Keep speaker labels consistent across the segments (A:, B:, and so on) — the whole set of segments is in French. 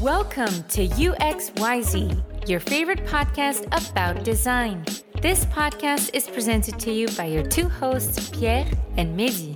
A: Welcome to UXYZ, your favorite podcast about design. This podcast is presented to you by your two hosts, Pierre and Mehdi.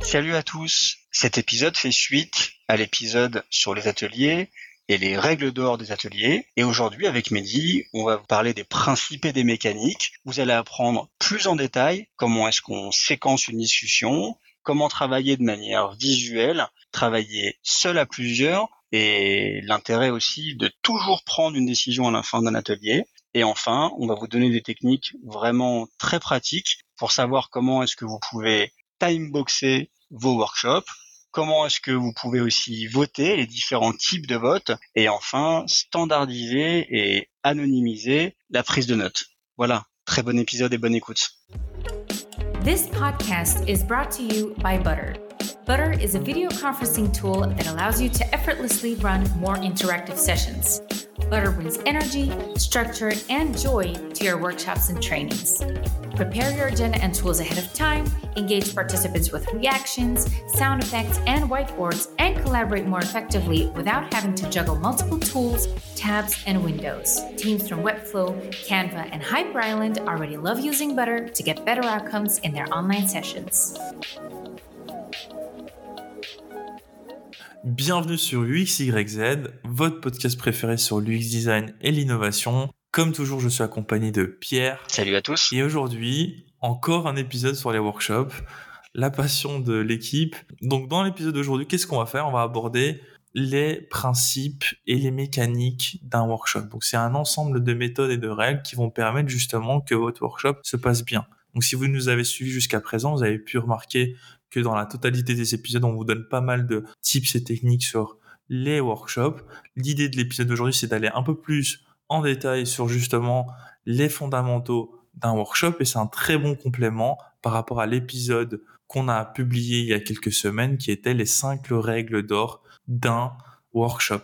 B: Salut à tous. Cet épisode fait suite à l'épisode sur les ateliers et les règles d'or des ateliers. Et aujourd'hui, avec Mehdi, on va vous parler des principes et des mécaniques. Vous allez apprendre plus en détail comment est-ce qu'on séquence une discussion, comment travailler de manière visuelle, travailler seul à plusieurs, et l'intérêt aussi de toujours prendre une décision à la fin d'un atelier. Et enfin, on va vous donner des techniques vraiment très pratiques pour savoir comment est-ce que vous pouvez timeboxer vos workshops, comment est-ce que vous pouvez aussi voter les différents types de votes et enfin standardiser et anonymiser la prise de notes. Voilà, très bon épisode et bonne écoute.
A: This podcast is brought to you by Butter. Butter is a video conferencing tool that allows you to effortlessly run more interactive sessions. Butter brings energy, structure, and joy to your workshops and trainings. Prepare your agenda and tools ahead of time, engage participants with reactions, sound effects, and whiteboards, and collaborate more effectively without having to juggle multiple tools, tabs, and windows. Teams from Webflow, Canva, and Hyper Island already love using Butter to get better outcomes in their online sessions.
C: Bienvenue sur UXYZ, votre podcast préféré sur l'UX design et l'innovation. Comme toujours, je suis accompagné de Pierre.
B: Salut à tous.
C: Et aujourd'hui, encore un épisode sur les workshops, la passion de l'équipe. Donc dans l'épisode d'aujourd'hui, qu'est-ce qu'on va faire? On va aborder les principes et les mécaniques d'un workshop. Donc c'est un ensemble de méthodes et de règles qui vont permettre justement que votre workshop se passe bien. Donc si vous nous avez suivis jusqu'à présent, vous avez pu remarquer que dans la totalité des épisodes, on vous donne pas mal de tips et techniques sur les workshops. L'idée de l'épisode d'aujourd'hui, c'est d'aller un peu plus en détail sur justement les fondamentaux d'un workshop et c'est un très bon complément par rapport à l'épisode qu'on a publié il y a quelques semaines qui était les cinq règles d'or d'un workshop.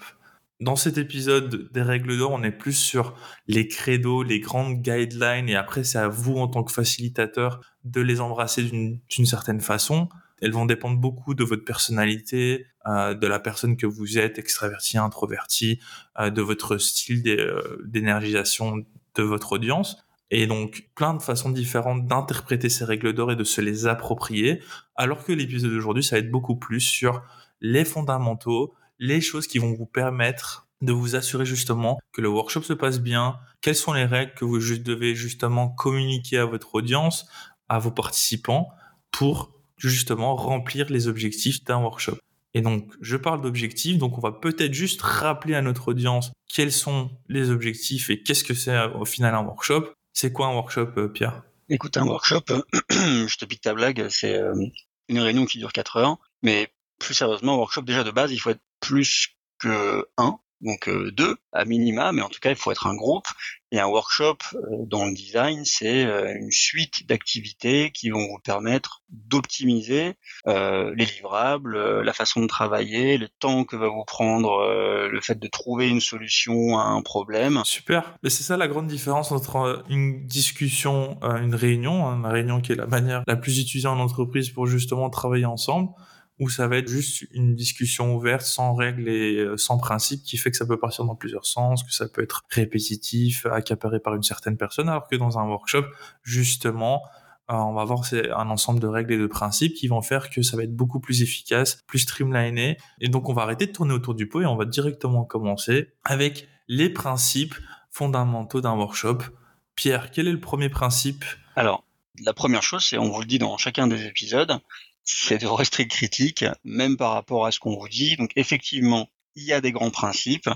C: Dans cet épisode des règles d'or, on est plus sur les credos, les grandes guidelines, et après c'est à vous en tant que facilitateur de les embrasser d'une certaine façon. Elles vont dépendre beaucoup de votre personnalité, euh, de la personne que vous êtes, extraverti, introverti, euh, de votre style euh, d'énergisation de votre audience. Et donc plein de façons différentes d'interpréter ces règles d'or et de se les approprier, alors que l'épisode d'aujourd'hui, ça va être beaucoup plus sur les fondamentaux, les choses qui vont vous permettre de vous assurer justement que le workshop se passe bien, quelles sont les règles que vous devez justement communiquer à votre audience, à vos participants, pour justement remplir les objectifs d'un workshop. Et donc, je parle d'objectifs, donc on va peut-être juste rappeler à notre audience quels sont les objectifs et qu'est-ce que c'est au final un workshop. C'est quoi un workshop, euh, Pierre?
B: Écoute, un workshop, je te pique ta blague, c'est euh, une réunion qui dure 4 heures, mais plus sérieusement, un workshop, déjà de base, il faut être plus que un, donc euh, deux à minima, mais en tout cas il faut être un groupe. Et un workshop euh, dans le design, c'est euh, une suite d'activités qui vont vous permettre d'optimiser les livrables, la façon de travailler, le temps que va vous prendre le fait de trouver une solution à un problème.
C: Super. Mais c'est ça la grande différence entre une discussion, une réunion, hein, une réunion qui est la manière la plus utilisée en entreprise pour justement travailler ensemble ou ça va être juste une discussion ouverte, sans règles et euh, sans principe, qui fait que ça peut partir dans plusieurs sens, que ça peut être répétitif, accaparé par une certaine personne, alors que dans un workshop, justement, euh, on va avoir un ensemble de règles et de principes qui vont faire que ça va être beaucoup plus efficace, plus streamliné. Et donc, on va arrêter de tourner autour du pot et on va directement commencer avec les principes fondamentaux d'un workshop. Pierre, quel est le premier principe?
B: Alors, la première chose, c'est, on vous le dit dans chacun des épisodes, c'est de rester critique, même par rapport à ce qu'on vous dit. Donc effectivement, il y a des grands principes,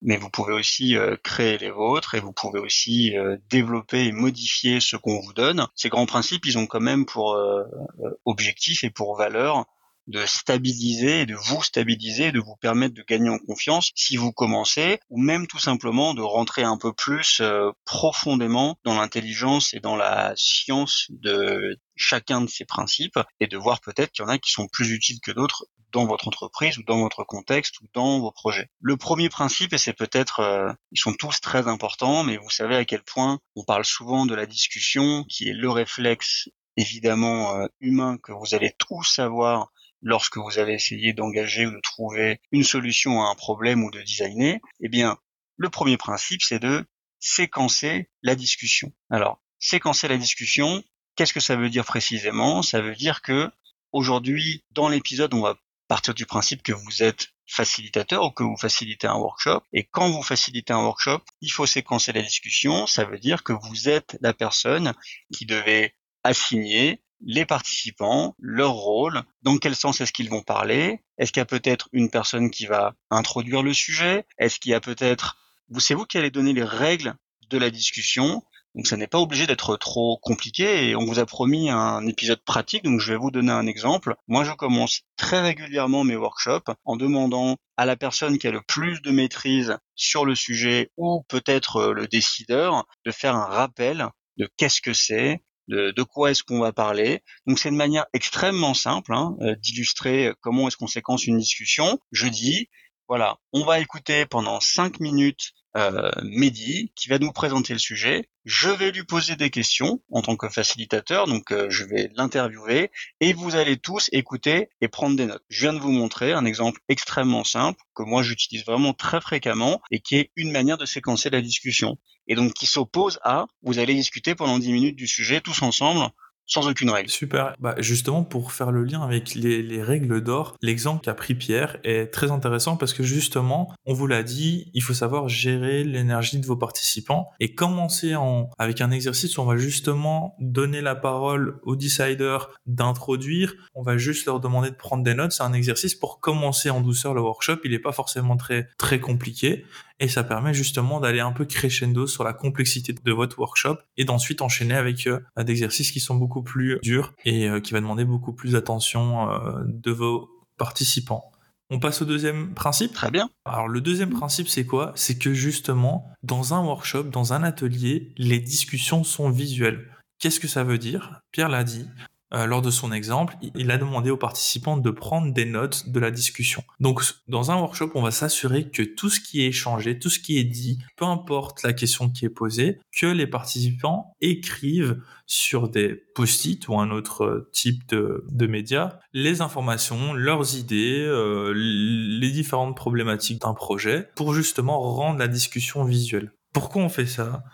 B: mais vous pouvez aussi euh, créer les vôtres et vous pouvez aussi euh, développer et modifier ce qu'on vous donne. Ces grands principes, ils ont quand même pour euh, objectif et pour valeur de stabiliser de vous stabiliser, de vous permettre de gagner en confiance si vous commencez, ou même tout simplement de rentrer un peu plus profondément dans l'intelligence et dans la science de chacun de ces principes et de voir peut-être qu'il y en a qui sont plus utiles que d'autres dans votre entreprise ou dans votre contexte ou dans vos projets. Le premier principe, et c'est peut-être, euh, ils sont tous très importants, mais vous savez à quel point on parle souvent de la discussion, qui est le réflexe évidemment euh, humain que vous allez tous savoir lorsque vous avez essayé d'engager ou de trouver une solution à un problème ou de designer Eh bien, le premier principe, c'est de séquencer la discussion. Alors, séquencer la discussion, qu'est-ce que ça veut dire précisément? Ça veut dire que aujourd'hui, dans l'épisode, on va partir du principe que vous êtes facilitateur ou que vous facilitez un workshop. Et quand vous facilitez un workshop, il faut séquencer la discussion. Ça veut dire que vous êtes la personne qui devait assigner les participants, leur rôle, dans quel sens est-ce qu'ils vont parler, est-ce qu'il y a peut-être une personne qui va introduire le sujet, est-ce qu'il y a peut-être, savez vous qui allez donner les règles de la discussion, donc ça n'est pas obligé d'être trop compliqué et on vous a promis un épisode pratique, donc je vais vous donner un exemple. Moi je commence très régulièrement mes workshops en demandant à la personne qui a le plus de maîtrise sur le sujet ou peut-être euh, le décideur de faire un rappel de qu'est-ce que c'est, de, quoi est-ce qu'on va parler. Donc c'est une manière extrêmement simple hein, euh, d'illustrer comment est-ce qu'on séquence une discussion. Je dis, voilà, on va écouter pendant cinq minutes euh, Mehdi qui va nous présenter le sujet. Je vais lui poser des questions en tant que facilitateur, donc euh, je vais l'interviewer et vous allez tous écouter et prendre des notes. Je viens de vous montrer un exemple extrêmement simple que moi j'utilise vraiment très fréquemment et qui est une manière de séquencer la discussion. Et donc qui s'oppose à vous allez discuter pendant 10 minutes du sujet tous ensemble sans aucune règle.
C: Super. Bah, justement, pour faire le lien avec les, règles d'or, l'exemple qu'a pris Pierre est très intéressant parce que justement, on vous l'a dit, il faut savoir gérer l'énergie de vos participants et commencer en, avec un exercice où on va justement donner la parole aux deciders d'introduire. On va juste leur demander de prendre des notes. C'est un exercice pour commencer en douceur le workshop. Il n'est pas forcément très, très compliqué et ça permet justement d'aller un peu crescendo sur la complexité de votre workshop et d'ensuite enchaîner avec euh, des exercices qui sont beaucoup plus durs et euh, qui va demander beaucoup plus d'attention euh, de vos participants. On passe au deuxième principe.
B: Très bien.
C: Alors le deuxième principe, c'est quoi? C'est que justement, dans un workshop, dans un atelier, les discussions sont visuelles. Qu'est-ce que ça veut dire? Pierre l'a dit. Euh, lors de son exemple, il a demandé aux participants de prendre des notes de la discussion. Donc, dans un workshop, on va s'assurer que tout ce qui est échangé, tout ce qui est dit, peu importe la question qui est posée, que les participants écrivent sur des post-it ou un autre type de, médias les informations, leurs idées, euh, les différentes problématiques d'un projet pour justement rendre la discussion visuelle. Pourquoi on fait ça?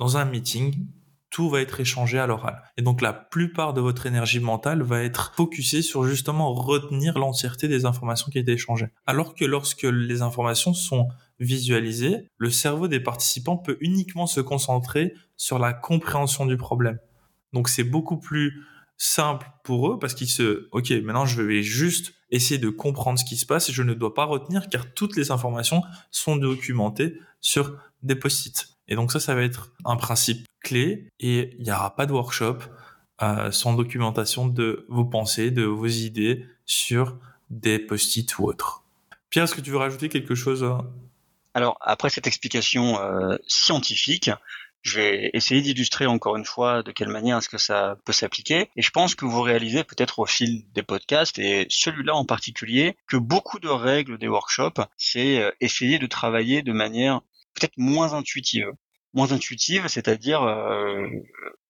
C: Dans un meeting, tout va être échangé à l'oral. Et donc la plupart de votre énergie mentale va être focusée sur justement retenir l'entièreté des informations qui étaient échangées. Alors que lorsque les informations sont visualisées, le cerveau des participants peut uniquement se concentrer sur la compréhension du problème. Donc c'est beaucoup plus simple pour eux parce qu'ils se, ok, maintenant je vais juste essayer de comprendre ce qui se passe et je ne dois pas retenir car toutes les informations sont documentées sur des post-it. Et donc ça, ça va être un principe clé et il n'y aura pas de workshop euh, sans documentation de vos pensées, de vos idées sur des post-it ou autres. Pierre, est-ce que tu veux rajouter quelque chose
B: Alors, après cette explication euh, scientifique, je vais essayer d'illustrer encore une fois de quelle manière est-ce que ça peut s'appliquer. Et je pense que vous réalisez peut-être au fil des podcasts, et celui-là en particulier, que beaucoup de règles des workshops, c'est euh, essayer de travailler de manière peut-être moins intuitive. Moins intuitive, c'est-à-dire euh,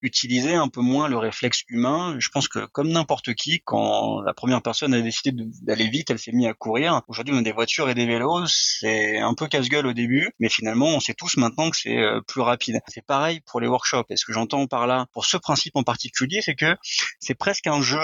B: utiliser un peu moins le réflexe humain. Je pense que comme n'importe qui, quand la première personne a décidé d'aller vite, elle s'est mise à courir. Aujourd'hui, on a des voitures et des vélos, c'est un peu casse-gueule au début, mais finalement, on sait tous maintenant que c'est euh, plus rapide. C'est pareil pour les workshops. Et ce que j'entends par là, pour ce principe en particulier, c'est que c'est presque un jeu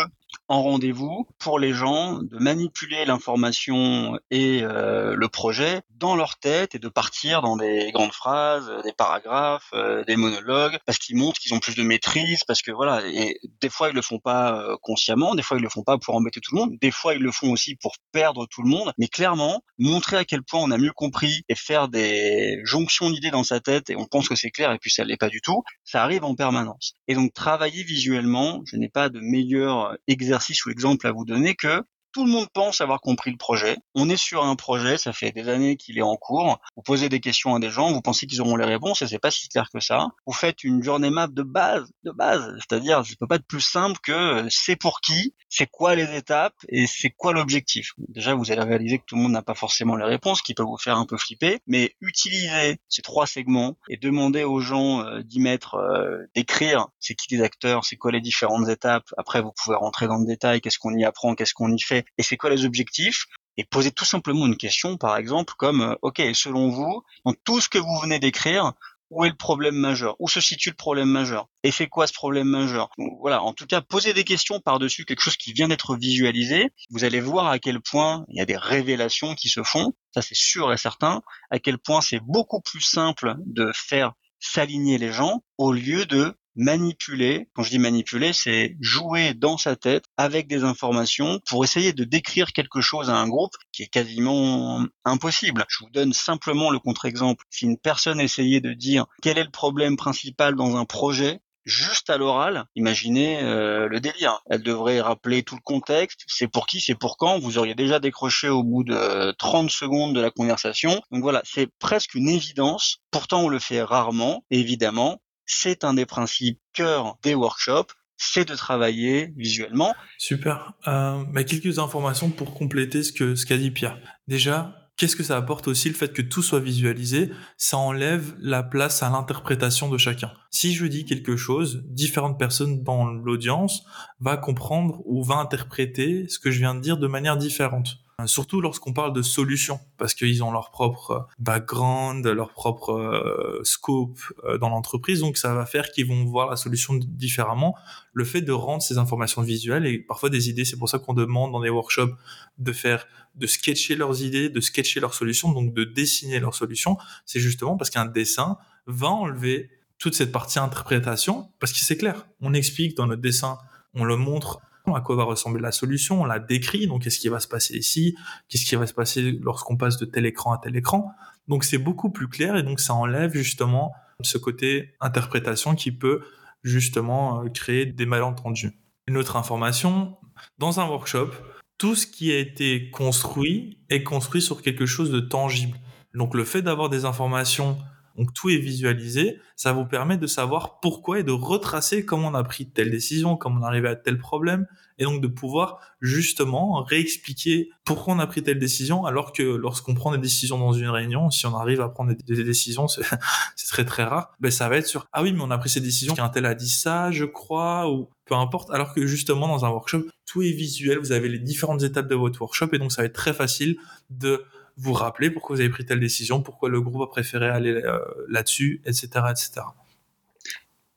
B: en rendez-vous pour les gens de manipuler l'information et euh, le projet dans leur tête et de partir dans des grandes phrases, des paragraphes, euh, des monologues, parce qu'ils montrent qu'ils ont plus de maîtrise, parce que voilà, et des fois ils le font pas euh, consciemment, des fois ils le font pas pour embêter tout le monde, des fois ils le font aussi pour perdre tout le monde, mais clairement montrer à quel point on a mieux compris et faire des jonctions d'idées dans sa tête et on pense que c'est clair et puis ça l'est pas du tout, ça arrive en permanence. Et donc travailler visuellement, je n'ai pas de meilleur exercice ou exemple à vous donner que tout le monde pense avoir compris le projet. On est sur un projet, ça fait des années qu'il est en cours. Vous posez des questions à des gens, vous pensez qu'ils auront les réponses et c'est pas si clair que ça. Vous faites une journée map de base, de base. C'est-à-dire, ça peut pas être plus simple que c'est pour qui, c'est quoi les étapes et c'est quoi l'objectif. Déjà, vous allez réaliser que tout le monde n'a pas forcément les réponses, qui peut vous faire un peu flipper, mais utilisez ces trois segments et demandez aux gens euh, d'y mettre, euh, d'écrire c'est qui les acteurs, c'est quoi les différentes étapes. Après, vous pouvez rentrer dans le détail, qu'est-ce qu'on y apprend, qu'est-ce qu'on y fait et c'est quoi les objectifs? Et poser tout simplement une question, par exemple, comme, euh, OK, selon vous, dans tout ce que vous venez d'écrire, où est le problème majeur? Où se situe le problème majeur? Et c'est quoi ce problème majeur? Voilà, en tout cas, poser des questions par-dessus quelque chose qui vient d'être visualisé. Vous allez voir à quel point il y a des révélations qui se font, ça c'est sûr et certain, à quel point c'est beaucoup plus simple de faire s'aligner les gens au lieu de manipuler. Quand je dis manipuler, c'est jouer dans sa tête avec des informations pour essayer de décrire quelque chose à un groupe qui est quasiment impossible. Je vous donne simplement le contre-exemple. Si une personne essayait de dire quel est le problème principal dans un projet, juste à l'oral, imaginez euh, le délire. Elle devrait rappeler tout le contexte, c'est pour qui, c'est pour quand, vous auriez déjà décroché au bout de 30 secondes de la conversation. Donc voilà, c'est presque une évidence, pourtant on le fait rarement, évidemment, c'est un des principes cœur des workshops, c'est de travailler visuellement.
C: Super. Euh, bah, quelques informations pour compléter ce que ce qu'a dit Pierre. Déjà, qu'est-ce que ça apporte aussi le fait que tout soit visualisé? Ça enlève la place à l'interprétation de chacun. Si je dis quelque chose, différentes personnes dans l'audience va comprendre ou va interpréter ce que je viens de dire de manière différente. Euh, surtout lorsqu'on parle de solutions, parce qu'ils ont leur propre euh, background, leur propre euh, scope dans l'entreprise, donc ça va faire qu'ils vont voir la solution différemment. Le fait de rendre ces informations visuelles et parfois des idées, c'est pour ça qu'on demande dans des workshops de faire, de sketcher leurs idées, de sketcher leurs solutions, donc de dessiner leurs solutions. C'est justement parce qu'un dessin va enlever toute cette partie interprétation, parce que c'est clair. On explique dans notre dessin, on le montre à quoi va ressembler la solution, on la décrit, donc qu'est-ce qui va se passer ici, qu'est-ce qui va se passer lorsqu'on passe de tel écran à tel écran. Donc c'est beaucoup plus clair et donc ça enlève justement ce côté interprétation qui peut justement euh, créer des malentendus. Une autre information, dans un workshop, tout ce qui a été construit est construit sur quelque chose de tangible. Donc le fait d'avoir des informations donc tout est visualisé, ça vous permet de savoir pourquoi et de retracer comment on a pris telle décision, comment on est arrivé à tel problème, et donc de pouvoir justement réexpliquer pourquoi on a pris telle décision, alors que lorsqu'on prend des décisions dans une réunion, si on arrive à prendre des, décisions, c'est très très rare, ben ça va être sur ah oui mais on a pris ces décisions, qu'un tel a dit ça, je crois, ou peu importe, alors que justement dans un workshop, tout est visuel, vous avez les différentes étapes de votre workshop, et donc ça va être très facile de vous rappeler pourquoi vous avez pris telle décision, pourquoi le groupe a préféré aller euh, là-dessus, etc., etc.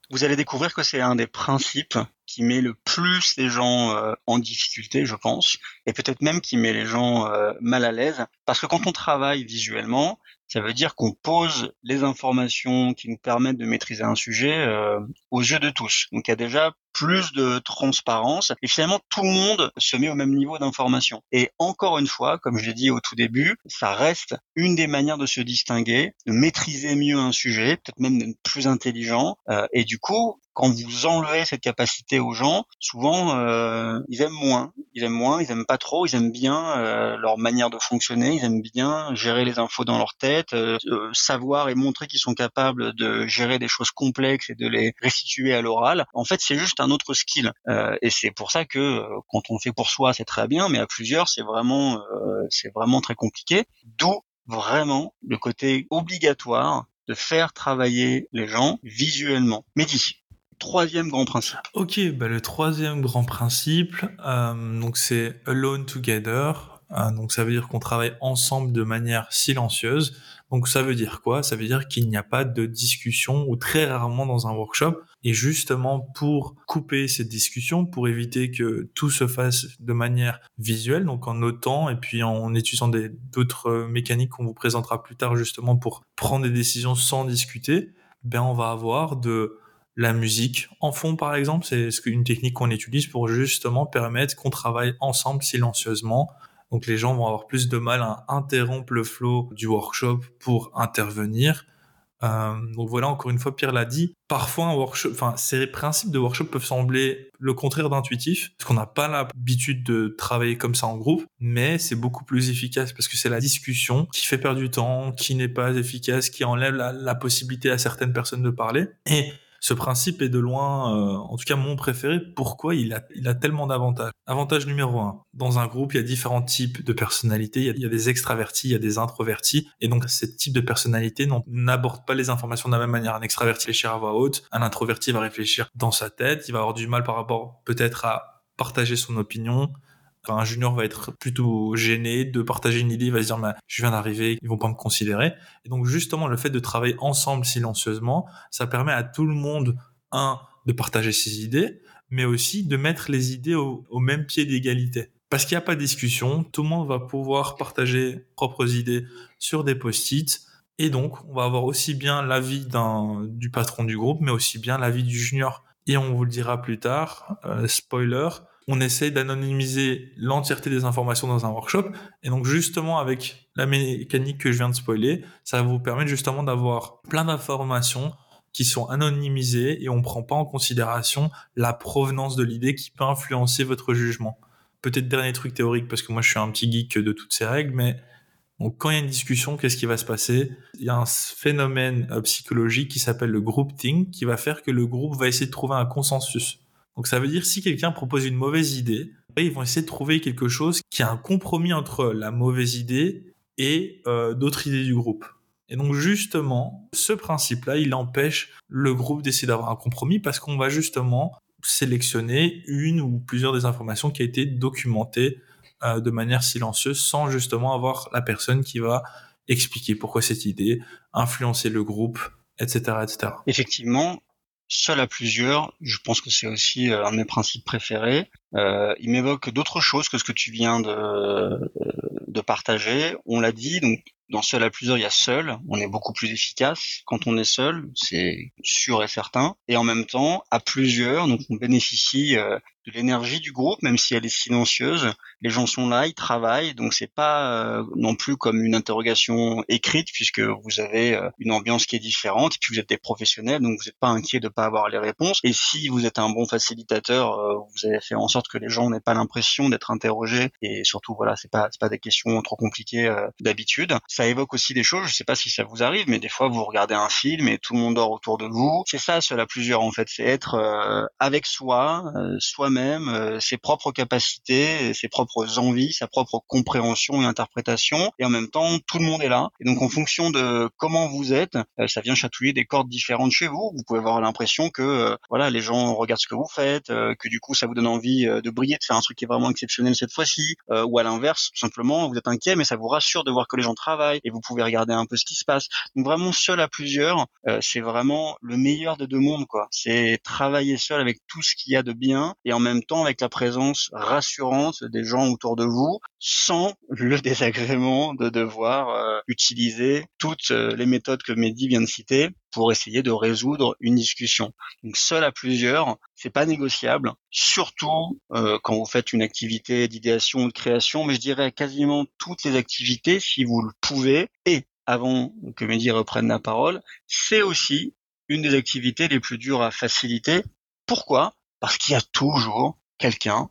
B: Vous allez découvrir que c'est un des principes qui met le plus les gens euh, en difficulté, je pense, et peut-être même qui met les gens euh, mal à l'aise, parce que quand on travaille visuellement, ça veut dire qu'on pose les informations qui nous permettent de maîtriser un sujet aux yeux de tous. Donc il y a déjà plus de transparence et finalement tout le monde se met au même niveau d'information. Et encore une fois, comme je l'ai dit au tout début, ça reste une des manières de se distinguer, de maîtriser mieux un sujet, peut-être même d'être plus intelligent. Euh, et du coup, quand vous enlevez cette capacité aux gens, souvent euh, ils aiment moins, ils aiment moins, ils aiment pas trop, ils aiment bien euh, leur manière de fonctionner, ils aiment bien gérer les infos dans leur tête, euh, savoir et montrer qu'ils sont capables de gérer des choses complexes et de les restituer à l'oral. En fait, c'est juste un autre skill. Euh, et c'est pour ça que euh, quand on fait pour soi, c'est très bien, mais à plusieurs, c'est vraiment, euh, c'est vraiment très compliqué. D'où vraiment le côté obligatoire de faire travailler les gens visuellement. Mehdi, troisième grand principe.
C: Ok, bah le troisième grand principe, donc c'est alone together. donc ça veut dire qu'on travaille ensemble de manière silencieuse. Donc ça veut dire quoi? Ça veut dire qu'il n'y a pas de discussion ou très rarement dans un workshop. Et justement pour couper cette discussion, pour éviter que tout se fasse de manière visuelle, donc en notant et puis en utilisant d'autres mécaniques qu'on vous présentera plus tard justement pour prendre des décisions sans discuter, ben on va avoir de la musique en fond par exemple, c'est une technique qu'on utilise pour justement permettre qu'on travaille ensemble silencieusement donc les gens vont avoir plus de mal à interrompre le flow du workshop pour intervenir. Euh, donc voilà, encore une fois, Pierre l'a dit. Parfois, un workshop, enfin, ces principes de workshop peuvent sembler le contraire d'intuitif, parce qu'on n'a pas l'habitude de travailler comme ça en groupe, mais c'est beaucoup plus efficace parce que c'est la discussion qui fait perdre du temps, qui n'est pas efficace, qui enlève la, la possibilité à certaines personnes de parler. Et ce principe est de loin, euh, en tout cas mon préféré. Pourquoi il a, tellement d'avantages? Avantage numéro un. Dans un groupe, il y a différents types de personnalités. Il y a, des extravertis, il y a des introvertis. Et donc, ce type de personnalité n'aborde pas les informations de la même manière. Un extraverti réfléchir à voix haute. Un introverti va réfléchir dans sa tête. Il va avoir du mal par rapport peut-être à partager son opinion. Un junior va être plutôt gêné de partager une idée, il va se dire je viens d'arriver, ils vont pas me considérer. Et donc justement le fait de travailler ensemble silencieusement, ça permet à tout le monde un de partager ses idées, mais aussi de mettre les idées au, même pied d'égalité. Parce qu'il n'y a pas de discussion, tout le monde va pouvoir partager propres idées sur des post-it, et donc on va avoir aussi bien l'avis du patron du groupe, mais aussi bien l'avis du junior. Et on vous le dira plus tard, euh, spoiler, on essaye d'anonymiser l'entièreté des informations dans un workshop. Et donc justement avec la mécanique que je viens de spoiler, ça vous permettre justement d'avoir plein d'informations qui sont anonymisées et on ne prend pas en considération la provenance de l'idée qui peut influencer votre jugement. Peut-être dernier truc théorique parce que moi je suis un petit geek de toutes ces règles, mais quand il y a une discussion, qu'est-ce qui va se passer? Il y a un phénomène euh, psychologique qui s'appelle le groupthink qui va faire que le groupe va essayer de trouver un consensus. Donc ça veut dire si quelqu'un propose une mauvaise idée, ils vont essayer de trouver quelque chose qui a un compromis entre la mauvaise idée et euh, d'autres idées du groupe. Et donc justement, ce principe-là, il empêche le groupe d'essayer d'avoir un compromis parce qu'on va justement sélectionner une ou plusieurs des informations qui a été documentées euh, de manière silencieuse sans justement avoir la personne qui va expliquer pourquoi cette idée, influencer le groupe, etc., etc.
B: Effectivement, seul à plusieurs, je pense que c'est aussi euh, un de mes principes préférés. Euh, il m'évoque d'autres choses que ce que tu viens de, euh, de partager. On l'a dit, donc dans seul à plusieurs, il y a seul. On est beaucoup plus efficace quand on est seul, c'est sûr et certain. Et en même temps, à plusieurs, donc on bénéficie de l'énergie du groupe, même si elle est silencieuse. Les gens sont là, ils travaillent, donc c'est pas euh, non plus comme une interrogation écrite, puisque vous avez euh, une ambiance qui est différente, et puis vous êtes des professionnels, donc vous n'êtes pas inquiet de pas avoir les réponses. Et si vous êtes un bon facilitateur, euh, vous avez fait en sorte que les gens n'aient pas l'impression d'être interrogés, et surtout voilà, c'est pas c'est pas des questions trop compliquées d'habitude. Ça évoque aussi des choses. Je sais pas si ça vous arrive, mais des fois vous regardez un film et tout le monde dort autour de vous. C'est ça, cela plusieurs en fait, c'est être avec soi, soi-même même euh, ses propres capacités, ses propres envies, sa propre compréhension et interprétation, et en même temps tout le monde est là. Et donc en fonction de comment vous êtes, euh, ça vient chatouiller des cordes différentes chez vous. Vous pouvez avoir l'impression que euh, voilà les gens regardent ce que vous faites, que du coup ça vous donne envie de briller, de faire un truc qui est vraiment exceptionnel cette fois-ci, ou à l'inverse tout simplement vous êtes inquiet mais ça vous rassure de voir que les gens travaillent et vous pouvez regarder un peu ce qui se passe. Donc vraiment seul à plusieurs, c'est vraiment le meilleur des deux mondes quoi. C'est travailler seul avec tout ce qu'il y a de bien et en même temps avec la présence rassurante des gens autour de vous, sans le désagrément de devoir euh, utiliser toutes euh, les méthodes que Mehdi vient de citer pour essayer de résoudre une discussion. Donc seul à plusieurs, c'est pas négociable, surtout euh, quand vous faites une activité d'idéation ou de création, mais je dirais quasiment toutes les activités, si vous le pouvez, et avant que Mehdi reprenne la parole, c'est aussi une des activités les plus dures à faciliter. Pourquoi? Parce qu'il y a toujours quelqu'un,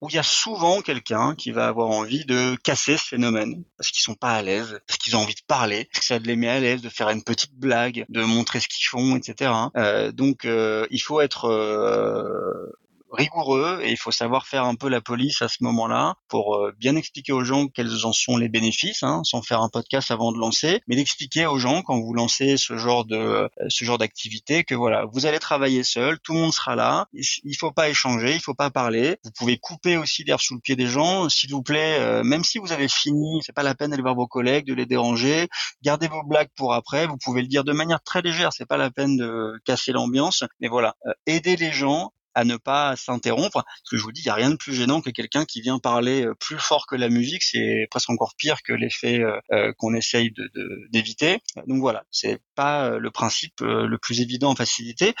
B: ou il y a souvent quelqu'un qui va avoir envie de casser ce phénomène, parce qu'ils sont pas à l'aise, parce qu'ils ont envie de parler, parce que ça les met à l'aise, de faire une petite blague, de montrer ce qu'ils font, etc. Euh, donc euh, il faut être euh, rigoureux et il faut savoir faire un peu la police à ce moment-là pour euh, bien expliquer aux gens quels en sont les bénéfices, hein, sans faire un podcast avant de lancer, mais d'expliquer aux gens quand vous lancez ce genre de euh, ce genre d'activité que voilà, vous allez travailler seul, tout le monde sera là, il faut pas échanger, il faut pas parler, vous pouvez couper aussi l'herbe sous le pied des gens, s'il vous plaît, euh, même si vous avez fini, c'est pas la peine d'aller voir vos collègues, de les déranger, gardez vos blagues pour après, vous pouvez le dire de manière très légère, c'est pas la peine de casser l'ambiance, mais voilà, aider les gens à ne pas s'interrompre. Parce que je vous dis, il n'y a rien de plus gênant que quelqu'un qui vient parler euh, plus fort que la musique. C'est presque encore pire que l'effet euh, euh, qu'on essaye d'éviter. Donc voilà, c'est pas le principe le plus évident en facilité.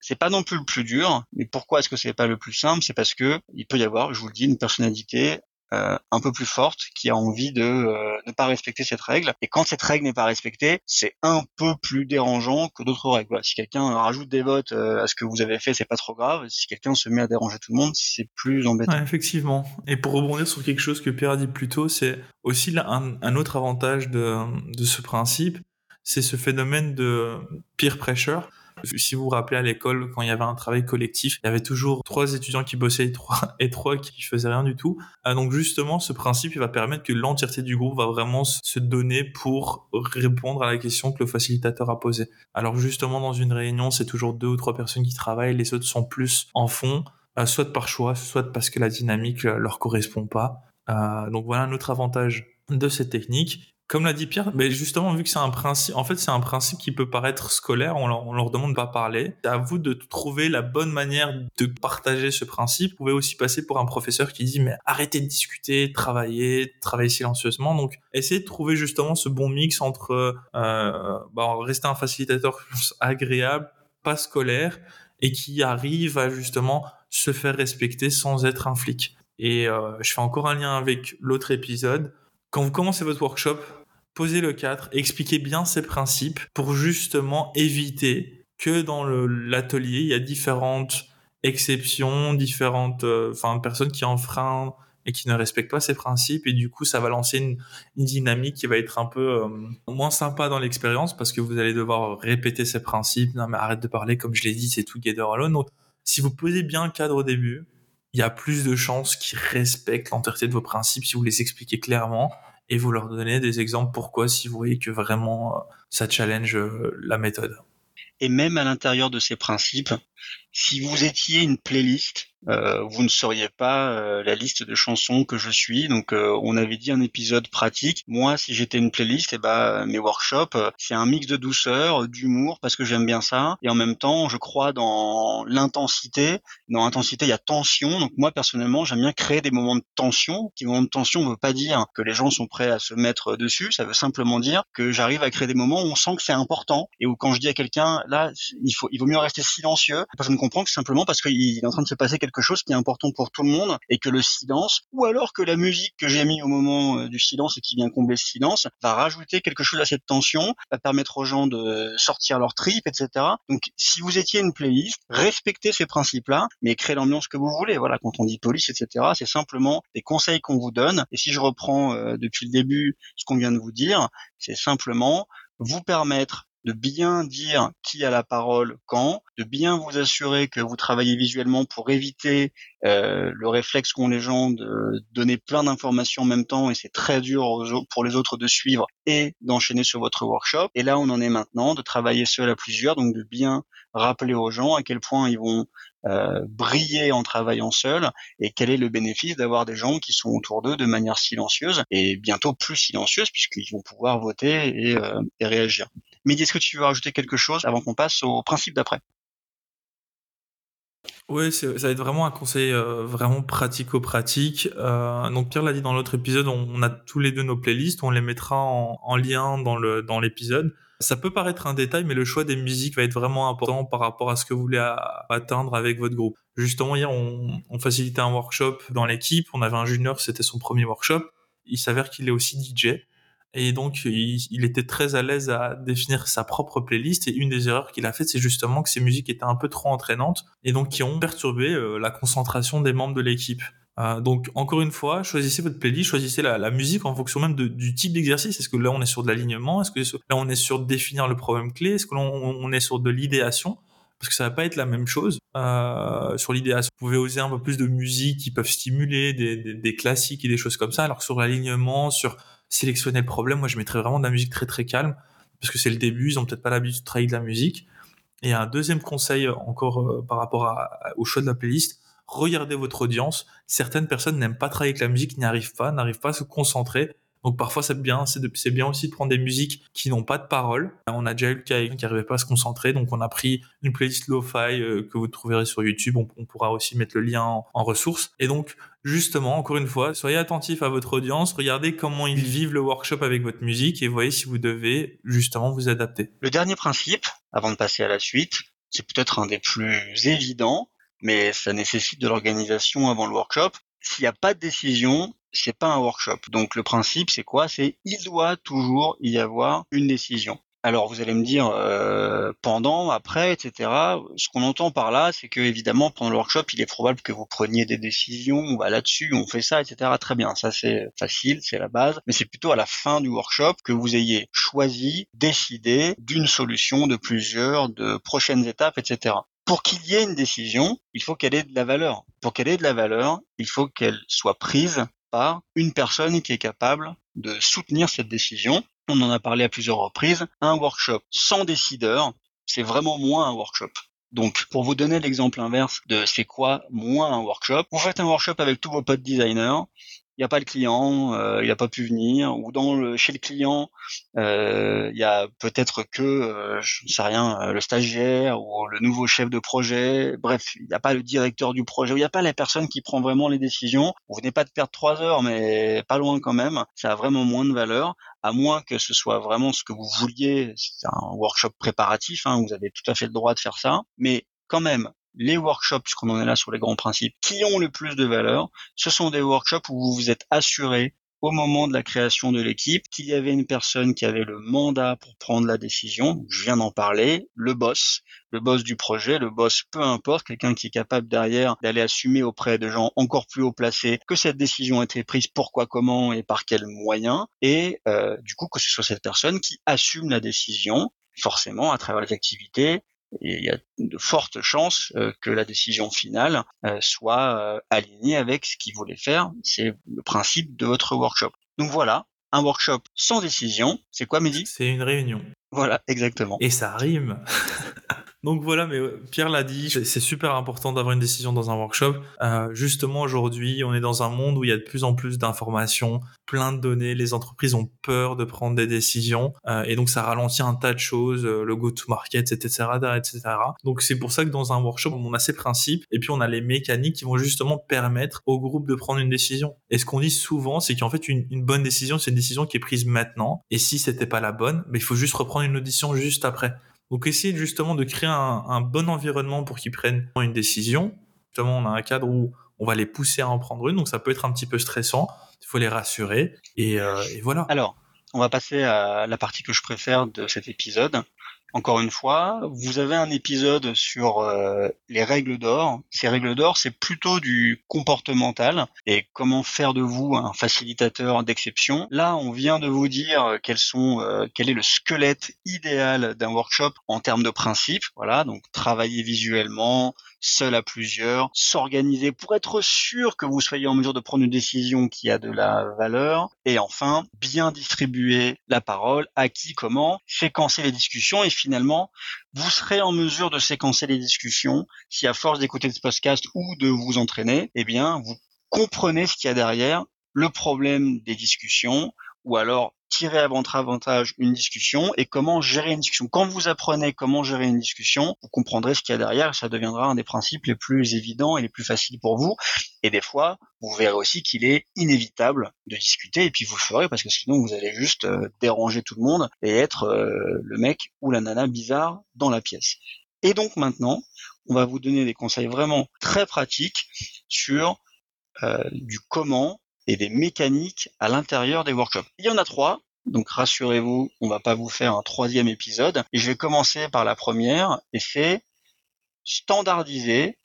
B: C'est pas non plus le plus dur, mais pourquoi est-ce que c'est pas le plus simple? C'est parce que il peut y avoir, je vous le dis, une personnalité euh, un peu plus forte qui a envie de euh, ne pas respecter cette règle. Et quand cette règle n'est pas respectée, c'est un peu plus dérangeant que d'autres règles. Si quelqu'un rajoute des votes euh, à ce que vous avez fait, c'est pas trop grave. Si quelqu'un se met à déranger tout le monde, c'est plus embêtant.
C: effectivement. Et pour rebondir sur quelque chose que Pierre a dit plus tôt, c'est aussi un, autre avantage de, de ce principe, c'est ce phénomène de peer pressure. Si vous vous rappelez à l'école, quand il y avait un travail collectif, il y avait toujours trois étudiants qui bossaient et trois, qui faisaient rien du tout. Ah, donc justement, ce principe, va permettre que l'entièreté du groupe va vraiment se donner pour répondre à la question que le facilitateur a posée. Alors justement, dans une réunion, c'est toujours deux ou trois personnes qui travaillent, les autres sont plus en fond. soit par choix, soit parce que la dynamique leur correspond pas. donc voilà un autre avantage de cette technique. Comme l'a dit Pierre, mais justement, vu que c'est un principe, en fait, c'est un principe qui peut paraître scolaire, on leur, on leur demande de pas parler. C'est à vous de trouver la bonne manière de partager ce principe. Vous pouvez aussi passer pour un professeur qui dit, mais arrêtez de discuter, travaillez, travaillez silencieusement. Donc, essayez de trouver justement ce bon mix entre, euh, bah, rester un facilitateur agréable, pas scolaire, et qui arrive à justement se faire respecter sans être un flic. Et euh, je fais encore un lien avec l'autre épisode. Quand vous commencez votre workshop, posez le cadre, expliquez bien ces principes pour justement éviter que dans l'atelier, il y a différentes exceptions, différentes euh, personnes qui enfreignent et qui ne respectent pas ces principes. Et du coup ça va lancer une, dynamique qui va être un peu euh, moins sympa dans l'expérience parce que vous allez devoir répéter ces principes. Non mais arrête de parler comme je l'ai dit c'est together alone. Si vous posez bien le cadre au début il y a plus de chances qu'ils respectent l'entièreté de vos principes si vous les expliquez clairement et vous leur donnez des exemples pourquoi si vous voyez que vraiment euh, ça challenge euh, la méthode.
B: Et même à l'intérieur de ces principes, si vous étiez une playlist, euh, vous ne seriez pas euh, la liste de chansons que je suis. Donc, euh, on avait dit un épisode pratique. Moi, si j'étais une playlist, eh ben, mes workshops, c'est un mix de douceur, d'humour, parce que j'aime bien ça. Et en même temps, je crois dans l'intensité. Dans l'intensité, il y a tension. Donc, moi, personnellement, j'aime bien créer des moments de tension. Qui moments de tension ne veut pas dire que les gens sont prêts à se mettre dessus. Ça veut simplement dire que j'arrive à créer des moments où on sent que c'est important et où quand je dis à quelqu'un, là, il faut, il vaut mieux rester silencieux. La personne comprend que simplement parce qu'il est en train de se passer quelque quelque chose qui est important pour tout le monde et que le silence, ou alors que la musique que j'ai mis au moment euh, du silence et qui vient combler ce silence, va rajouter quelque chose à cette tension, va permettre aux gens de sortir leur trip, etc. Donc, si vous étiez une playlist, respectez ces principes-là, mais créez l'ambiance que vous voulez. Voilà, quand on dit police, etc., c'est simplement des conseils qu'on vous donne. Et si je reprends euh, depuis le début ce qu'on vient de vous dire, c'est simplement vous permettre de bien dire qui a la parole quand, de bien vous assurer que vous travaillez visuellement pour éviter euh, le réflexe qu'ont les gens de donner plein d'informations en même temps et c'est très dur pour les autres de suivre et d'enchaîner sur votre workshop. Et là, on en est maintenant de travailler seul à plusieurs, donc de bien rappeler aux gens à quel point ils vont euh, briller en travaillant seul et quel est le bénéfice d'avoir des gens qui sont autour d'eux de manière silencieuse et bientôt plus silencieuse puisqu'ils vont pouvoir voter et, euh, et réagir. Mais est-ce que tu veux rajouter quelque chose avant qu'on passe au principe d'après?
C: Oui, ça va être vraiment un conseil euh, vraiment pratico-pratique. Euh, donc Pierre l'a dit dans l'autre épisode, on, a tous les deux nos playlists, on les mettra en, lien dans l'épisode. Ça peut paraître un détail, mais le choix des musiques va être vraiment important par rapport à ce que vous voulez atteindre avec votre groupe. Justement, hier, on, on facilitait un workshop dans l'équipe. On avait un junior, c'était son premier workshop. Il s'avère qu'il est aussi DJ. Et donc, il, était très à l'aise à définir sa propre playlist. Et une des erreurs qu'il a faites, c'est justement que ses musiques étaient un peu trop entraînantes et donc qui ont perturbé euh, la concentration des membres de l'équipe. Euh, donc, encore une fois, choisissez votre playlist, choisissez la, musique en fonction même du type d'exercice. Est-ce que là, on est sur de l'alignement? Est-ce que là, on est sur définir le problème clé? Est-ce que là, on, est sur de l'idéation? Parce que ça va pas être la même chose. Euh, sur l'idéation, vous pouvez oser un peu plus de musique qui peuvent stimuler des, des, des classiques et des choses comme ça, alors que sur l'alignement, sur sélectionner le problème, moi je mettrais vraiment de la musique très très calme, parce que c'est le début, ils ont peut-être pas l'habitude de travailler de la musique. Et un deuxième conseil encore euh, par rapport au choix de la playlist, regardez votre audience. Certaines personnes n'aiment pas travailler avec la musique, n'y arrivent pas, n'arrivent pas à se concentrer. Donc parfois c'est bien, aussi de prendre des musiques qui n'ont pas de paroles. On a déjà eu le cas qui n'arrivait pas à se concentrer, donc on a pris une playlist lo-fi euh, que vous trouverez sur YouTube. On, pourra aussi mettre le lien en, en ressources. Et donc justement, encore une fois, soyez attentif à votre audience, regardez comment ils vivent le workshop avec votre musique et voyez si vous devez justement vous adapter.
B: Le dernier principe, avant de passer à la suite, c'est peut-être un des plus évidents, mais ça nécessite de l'organisation avant le workshop. S'il n'y a pas de décision, c'est pas un workshop. Donc le principe, c'est quoi? C'est il doit toujours y avoir une décision. Alors vous allez me dire euh, pendant, après, etc. Ce qu'on entend par là, c'est que évidemment pendant le workshop, il est probable que vous preniez des décisions. On va là-dessus, on fait ça, etc. Très bien, ça c'est facile, c'est la base. Mais c'est plutôt à la fin du workshop que vous ayez choisi, décidé d'une solution, de plusieurs, de prochaines étapes, etc. Pour qu'il y ait une décision, il faut qu'elle ait de la valeur. Pour qu'elle ait de la valeur, il faut qu'elle soit prise par une personne qui est capable de soutenir cette décision. On en a parlé à plusieurs reprises. Un workshop sans décideur, c'est vraiment moins un workshop. Donc, pour vous donner l'exemple inverse de c'est quoi moins un workshop, vous faites un workshop avec tous vos potes designers, il n'y a pas le client, euh, il n'a pas pu venir, ou dans le, chez le client, euh, il y a peut-être que, euh, je ne sais rien, euh, le stagiaire ou le nouveau chef de projet, bref, il n'y a pas le directeur du projet, il n'y a pas la personne qui prend vraiment les décisions. Vous venez pas de perdre trois heures, mais pas loin quand même, ça a vraiment moins de valeur, à moins que ce soit vraiment ce que vous vouliez, c'est un workshop préparatif, hein, vous avez tout à fait le droit de faire ça, mais quand même, les workshops, puisqu'on en est là sur les grands principes, qui ont le plus de valeur, ce sont des workshops où vous vous êtes assuré au moment de la création de l'équipe qu'il y avait une personne qui avait le mandat pour prendre la décision. Je viens d'en parler, le boss, le boss du projet, le boss peu importe, quelqu'un qui est capable derrière d'aller assumer auprès de gens encore plus haut placés que cette décision a été prise, pourquoi, comment et par quels moyens, et euh, du coup que ce soit cette personne qui assume la décision forcément à travers les activités, et il y a de fortes chances euh, que la décision finale euh, soit euh, alignée avec ce qu'il voulait faire. C'est le principe de votre workshop. Donc voilà, un workshop sans décision, c'est quoi Mehdi?
C: C'est une réunion.
B: Voilà, exactement.
C: Et ça rime. Donc voilà, mais Pierre l'a dit, c'est super important d'avoir une décision dans un workshop. Euh, justement, aujourd'hui, on est dans un monde où il y a de plus en plus d'informations, plein de données. Les entreprises ont peur de prendre des décisions, euh, et donc ça ralentit un tas de choses, euh, le go-to-market, etc., etc. Donc c'est pour ça que dans un workshop, on a ces principes, et puis on a les mécaniques qui vont justement permettre au groupe de prendre une décision. Et ce qu'on dit souvent, c'est qu'en fait, une, une, bonne décision, c'est une décision qui est prise maintenant, et si c'était pas la bonne, mais il faut juste reprendre une audition juste après. Donc essayer justement de créer un, bon environnement pour qu'ils prennent une décision. Justement, on a un cadre où on va les pousser à en prendre une, donc ça peut être un petit peu stressant. Il faut les rassurer et, euh, et voilà.
B: Alors, on va passer à la partie que je préfère de cet épisode, encore une fois, vous avez un épisode sur euh, les règles d'or. Ces règles d'or, c'est plutôt du comportemental et comment faire de vous un facilitateur d'exception? Là, on vient de vous dire euh, quel est le squelette idéal d'un workshop en termes de principes. Voilà, donc travailler visuellement, seul à plusieurs, s'organiser pour être sûr que vous soyez en mesure de prendre une décision qui a de la valeur, et enfin, bien distribuer la parole, à qui, comment, séquencer les discussions, et finalement, vous serez en mesure de séquencer les discussions si à force d'écouter ce podcast ou de vous entraîner, eh bien, vous comprenez ce qu'il y a derrière, le problème des discussions, ou alors tirer à votre avantage une discussion et comment gérer une discussion. Quand vous apprenez comment gérer une discussion, vous comprendrez ce qu'il y a derrière, ça deviendra un des principes les plus évidents et les plus faciles pour vous. Et des fois, vous verrez aussi qu'il est inévitable de discuter et puis vous le ferez parce que sinon vous allez juste euh, déranger tout le monde et être euh, le mec ou la nana bizarre dans la pièce. Et donc maintenant, on va vous donner des conseils vraiment très pratiques sur euh, du comment et des mécaniques à l'intérieur des workshops. Il y en a trois, donc rassurez-vous, on va pas vous faire un troisième épisode. Et je vais commencer par la première, et c'est standardiser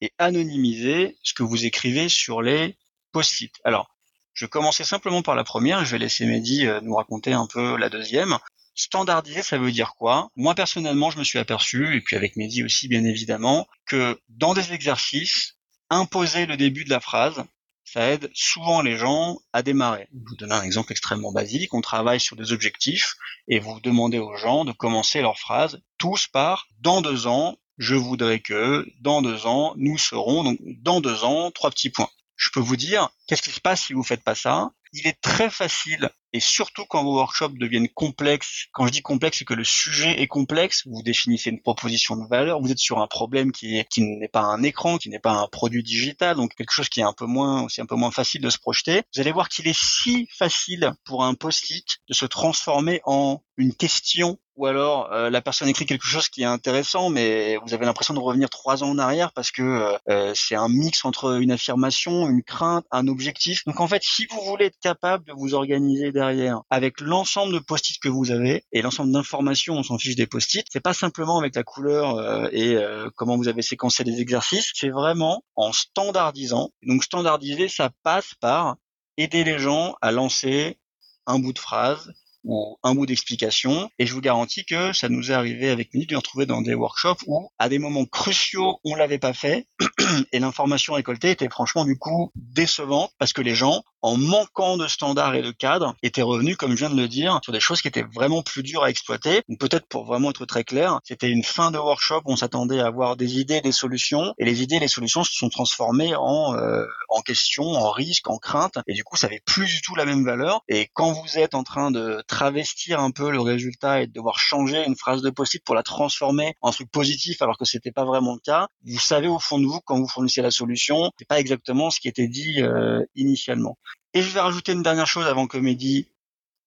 B: et anonymiser ce que vous écrivez sur les post-it. Alors, je vais commencer simplement par la première, je vais laisser Mehdi euh, nous raconter un peu la deuxième. Standardiser, ça veut dire quoi? Moi personnellement, je me suis aperçu, et puis avec Mehdi aussi bien évidemment, que dans des exercices, imposer le début de la phrase, ça aide souvent les gens à démarrer. Je vous donne un exemple extrêmement basique. On travaille sur des objectifs et vous demandez aux gens de commencer leur phrase tous par dans deux ans, je voudrais que, dans deux ans, nous serons, donc dans deux ans, trois petits points. Je peux vous dire, qu'est-ce qui se passe si vous faites pas ça? Il est très facile et surtout quand vos workshops deviennent complexes, quand je dis complexe, c'est que le sujet est complexe, vous définissez une proposition de valeur, vous êtes sur un problème qui qui n'est pas un écran, qui n'est pas un produit digital, donc quelque chose qui est un peu moins, aussi un peu moins facile de se projeter. Vous allez voir qu'il est si facile pour un post-it de se transformer en une question ou alors euh, la personne écrit quelque chose qui est intéressant, mais vous avez l'impression de revenir trois ans en arrière parce que euh, euh, c'est un mix entre une affirmation, une crainte, un objectif. Donc en fait, si vous voulez être capable de vous organiser derrière avec l'ensemble de post-it que vous avez et l'ensemble d'informations, on s'en fiche des post-it, c'est pas simplement avec la couleur et comment vous avez séquencé les exercices, c'est vraiment en standardisant. Donc standardiser, ça passe par aider les gens à lancer un bout de phrase, ou un bout d'explication. Et je vous garantis que ça nous est arrivé avec Minute de retrouver dans des workshops où, à des moments cruciaux, on l'avait pas fait et l'information récoltée était franchement du coup décevante parce que les gens en manquant de standards et de cadres, étaient revenus, comme je viens de le dire, sur des choses qui étaient vraiment plus dures à exploiter. Peut-être pour vraiment être très clair, c'était une fin de workshop, on s'attendait à avoir des idées, des solutions, et les idées et les solutions se sont transformées en, euh, en questions, en risques, en craintes, et du coup ça avait plus du tout la même valeur. Et quand vous êtes en train de travestir un peu le résultat et de devoir changer une phrase de post-it pour la transformer en truc positif alors que c'était pas vraiment le cas, vous savez au fond de vous quand vous fournissez la solution, c'est pas exactement ce qui était dit euh, initialement. Et je vais rajouter une dernière chose avant que Mehdi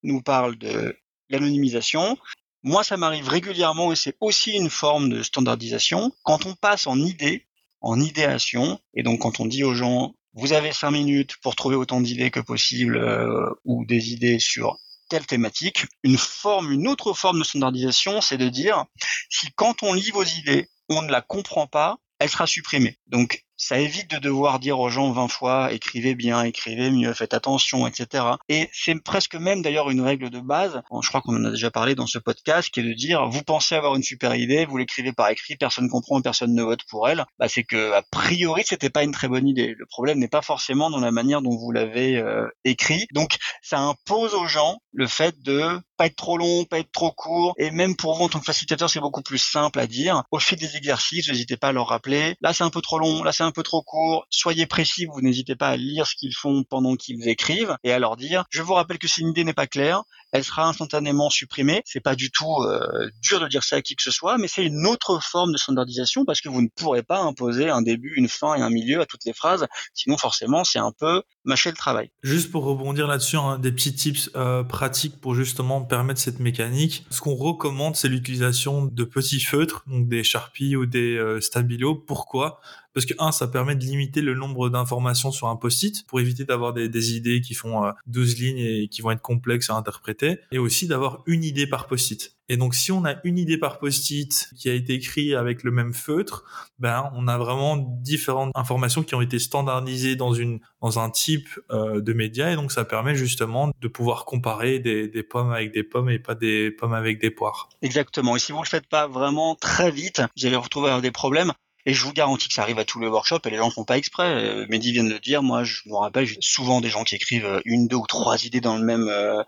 B: nous parle de l'anonymisation. Moi, ça m'arrive régulièrement et c'est aussi une forme de standardisation. Quand on passe en idée, en idéation, et donc quand on dit aux gens, vous avez cinq minutes pour trouver autant d'idées que possible euh, ou des idées sur telle thématique, une forme, une autre forme de standardisation, c'est de dire si quand on lit vos idées, on ne la comprend pas, elle sera supprimée. Donc ça évite de devoir dire aux gens 20 fois écrivez bien, écrivez mieux, faites attention, etc. Et c'est presque même d'ailleurs une règle de base, je crois qu'on en a déjà parlé dans ce podcast, qui est de dire vous pensez avoir une super idée, vous l'écrivez par écrit, personne comprend, personne ne vote pour elle. Bah, c'est que a priori c'était pas une très bonne idée. Le problème n'est pas forcément dans la manière dont vous l'avez euh, écrit. Donc ça impose aux gens le fait de pas être trop long, pas être trop court, et même pour vous en tant que facilitateur, c'est beaucoup plus simple à dire. Au fil des exercices, n'hésitez pas à leur rappeler. Là, c'est un peu trop long, là, c'est un peu trop court. Soyez précis, vous n'hésitez pas à lire ce qu'ils font pendant qu'ils écrivent et à leur dire, je vous rappelle que si une idée n'est pas claire, elle sera instantanément supprimée. C'est pas du tout euh, dur de dire ça à qui que ce soit, mais c'est une autre forme de standardisation parce que vous ne pourrez pas imposer un début, une fin et un milieu à toutes les phrases. Sinon, forcément, c'est un peu mâcher le travail.
C: Juste pour rebondir là-dessus, hein, des petits tips euh, pratiques pour justement permettre cette mécanique. Ce qu'on recommande, c'est l'utilisation de petits feutres, donc des Sharpies ou des euh, Stabilo. Pourquoi? Parce que un, ça permet de limiter le nombre d'informations sur un post-it pour éviter d'avoir des, idées qui font 12 euh, lignes et qui vont être complexes à interpréter, et aussi d'avoir une idée par post-it. Et donc, si on a une idée par post-it qui a été écrite avec le même feutre, ben, on a vraiment différentes informations qui ont été standardisées dans une, dans un type euh, de média. Et donc, ça permet justement de pouvoir comparer des, des, pommes avec des pommes et pas des pommes avec des poires.
B: Exactement. Et si vous le faites pas vraiment très vite, vous allez retrouver des problèmes. Et je vous garantis que ça arrive à tous les workshops et les gens ne font pas exprès. Euh, Mehdi vient de le dire. Moi, je me rappelle, j'ai souvent des gens qui écrivent euh, une, deux ou trois idées dans le même euh,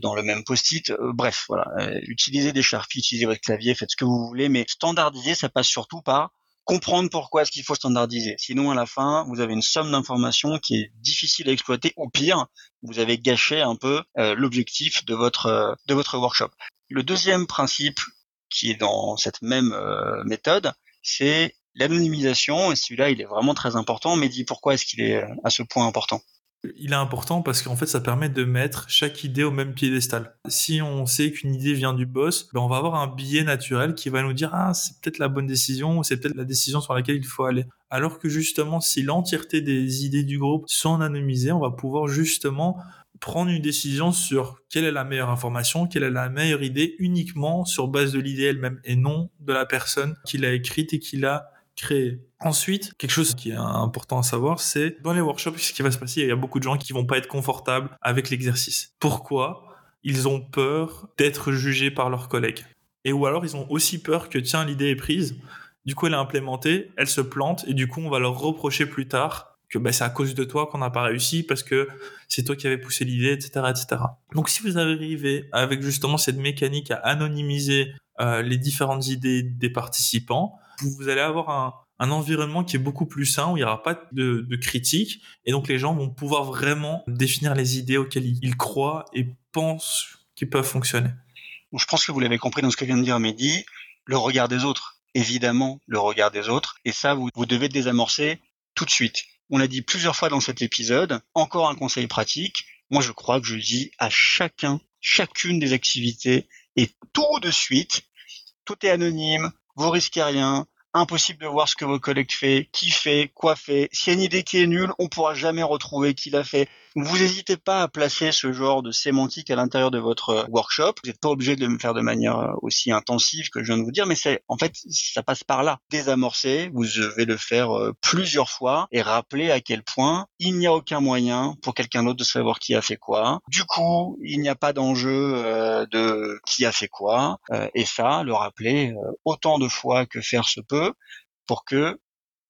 B: dans le même post-it. bref, voilà. utilisez des Sharpies, utilisez votre clavier, faites ce que vous voulez, mais standardiser, ça passe surtout par comprendre pourquoi est-ce qu'il faut standardiser. Sinon, à la fin, vous avez une somme d'informations qui est difficile à exploiter, ou pire, vous avez gâché un peu l'objectif de votre de votre workshop. Le deuxième principe qui est dans cette même méthode, c'est l'anonymisation, et celui-là, il est vraiment très important, mais dis pourquoi est-ce qu'il est à ce point important?
C: Il est important parce qu'en fait, ça permet de mettre chaque idée au même piédestal. Si on sait qu'une idée vient du boss, ben on va avoir un biais naturel qui va nous dire ah c'est peut-être la bonne décision c'est peut-être la décision sur laquelle il faut aller. Alors que justement, si l'entièreté des idées du groupe sont anonymisées, on va pouvoir justement prendre une décision sur quelle est la meilleure information, quelle est la meilleure idée uniquement sur base de l'idée elle-même et non de la personne qui l'a écrite et qui l'a créée. Ensuite, quelque chose qui est important à savoir, c'est dans les workshops, ce qui va se passer, il y a beaucoup de gens qui vont pas être confortables avec l'exercice. Pourquoi Ils ont peur d'être jugés par leurs collègues? Et ou alors ils ont aussi peur que tiens l'idée est prise, du coup elle est implémentée, elle se plante et du coup on va leur reprocher plus tard que bah, c'est à cause de toi qu'on n'a pas réussi parce que c'est toi qui avais poussé l'idée, etc., etc. Donc si vous arrivez avec justement cette mécanique à anonymiser euh, les différentes idées des participants, vous, allez avoir un, environnement qui est beaucoup plus sain où il n'y aura pas de, de critiques et donc les gens vont pouvoir vraiment définir les idées auxquelles ils, croient et pensent qu'ils peuvent fonctionner.
B: je pense que vous l'avez compris dans ce que vient de dire Mehdi, le regard des autres, évidemment le regard des autres, et ça vous, vous devez désamorcer tout de suite on l'a dit plusieurs fois dans cet épisode. Encore un conseil pratique. Moi, je crois que je dis à chacun, chacune des activités et tout de suite, tout est anonyme, vous risquez rien, impossible de voir ce que vos collègues fait, qui fait, quoi fait. S'il y a une idée qui est nulle, on pourra jamais retrouver qui l'a fait. Vous n'hésitez pas à placer ce genre de sémantique à l'intérieur de votre euh, workshop. Vous n'êtes pas obligé de le faire de manière euh, aussi intensive que je viens de vous dire, mais c'est en fait ça passe par là. Désamorcer, vous devez le faire euh, plusieurs fois et rappeler à quel point il n'y a aucun moyen pour quelqu'un d'autre de savoir qui a fait quoi. Du coup, il n'y a pas d'enjeu de qui a fait quoi. et ça, le rappeler autant de fois que faire se peut pour que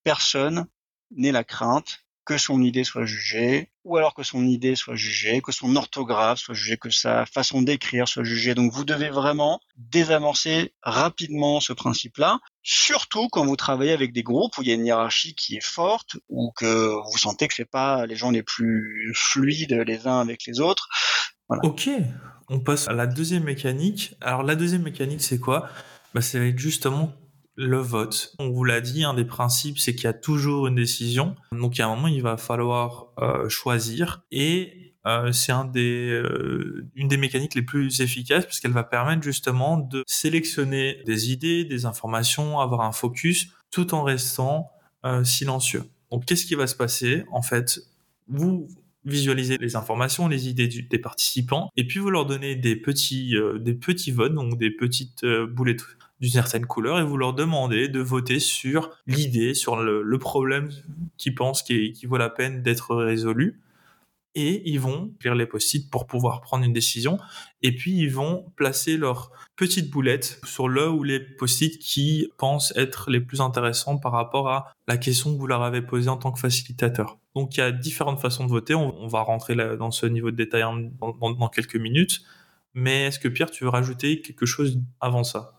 B: personne n'ait la crainte que son idée soit jugée, ou alors que son idée soit jugée, que son orthographe soit jugée, que sa façon d'écrire soit jugée. Donc vous devez vraiment désamorcer rapidement ce principe-là, surtout quand vous travaillez avec des groupes où il y a une hiérarchie qui est forte, ou que vous sentez que c'est pas les gens les plus fluides les uns avec les autres.
C: Ok, on passe à la deuxième mécanique. Alors la deuxième mécanique, c'est quoi? Bah, C'est justement le vote. On vous l'a dit, un des principes, c'est qu'il y a toujours une décision. Donc, il y a un moment, il va falloir euh, choisir. Et euh, c'est euh, une des mécaniques les plus efficaces parce qu'elle va permettre justement de sélectionner des idées, des informations, avoir un focus, tout en restant silencieux. Donc, qu'est-ce qui va se passer? En fait, vous visualisez les informations, les idées des participants, et puis vous leur donnez des petits, des petits votes, donc des petites boulettes d'une certaine couleur et vous leur demandez de voter sur l'idée, sur le, problème qu'ils pensent qui, qui, vaut la peine d'être résolu. Et ils vont lire les post-it pour pouvoir prendre une décision. Et puis ils vont placer leurs petites boulettes sur le ou les post-it qui pensent être les plus intéressants par rapport à la question que vous leur avez posée en tant que facilitateur. Donc il y a différentes façons de voter. On, va rentrer dans ce niveau de détail dans quelques minutes. Mais est-ce que Pierre, tu veux rajouter quelque chose avant ça?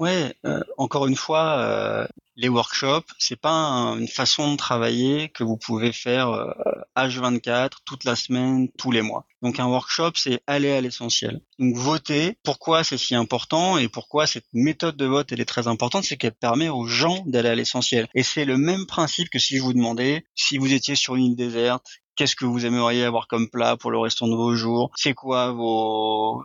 B: Ouais, euh, encore une fois, euh, les workshops, c'est pas une façon de travailler que vous pouvez faire euh, H24 toute la semaine, tous les mois. Donc un workshop, c'est aller à l'essentiel. Donc voter, pourquoi c'est si important et pourquoi cette méthode de vote elle est très importante, c'est qu'elle permet aux gens d'aller à l'essentiel. Et c'est le même principe que si je vous demandais si vous étiez sur une île déserte, qu'est-ce que vous aimeriez avoir comme plat pour le restant de vos jours, c'est quoi vos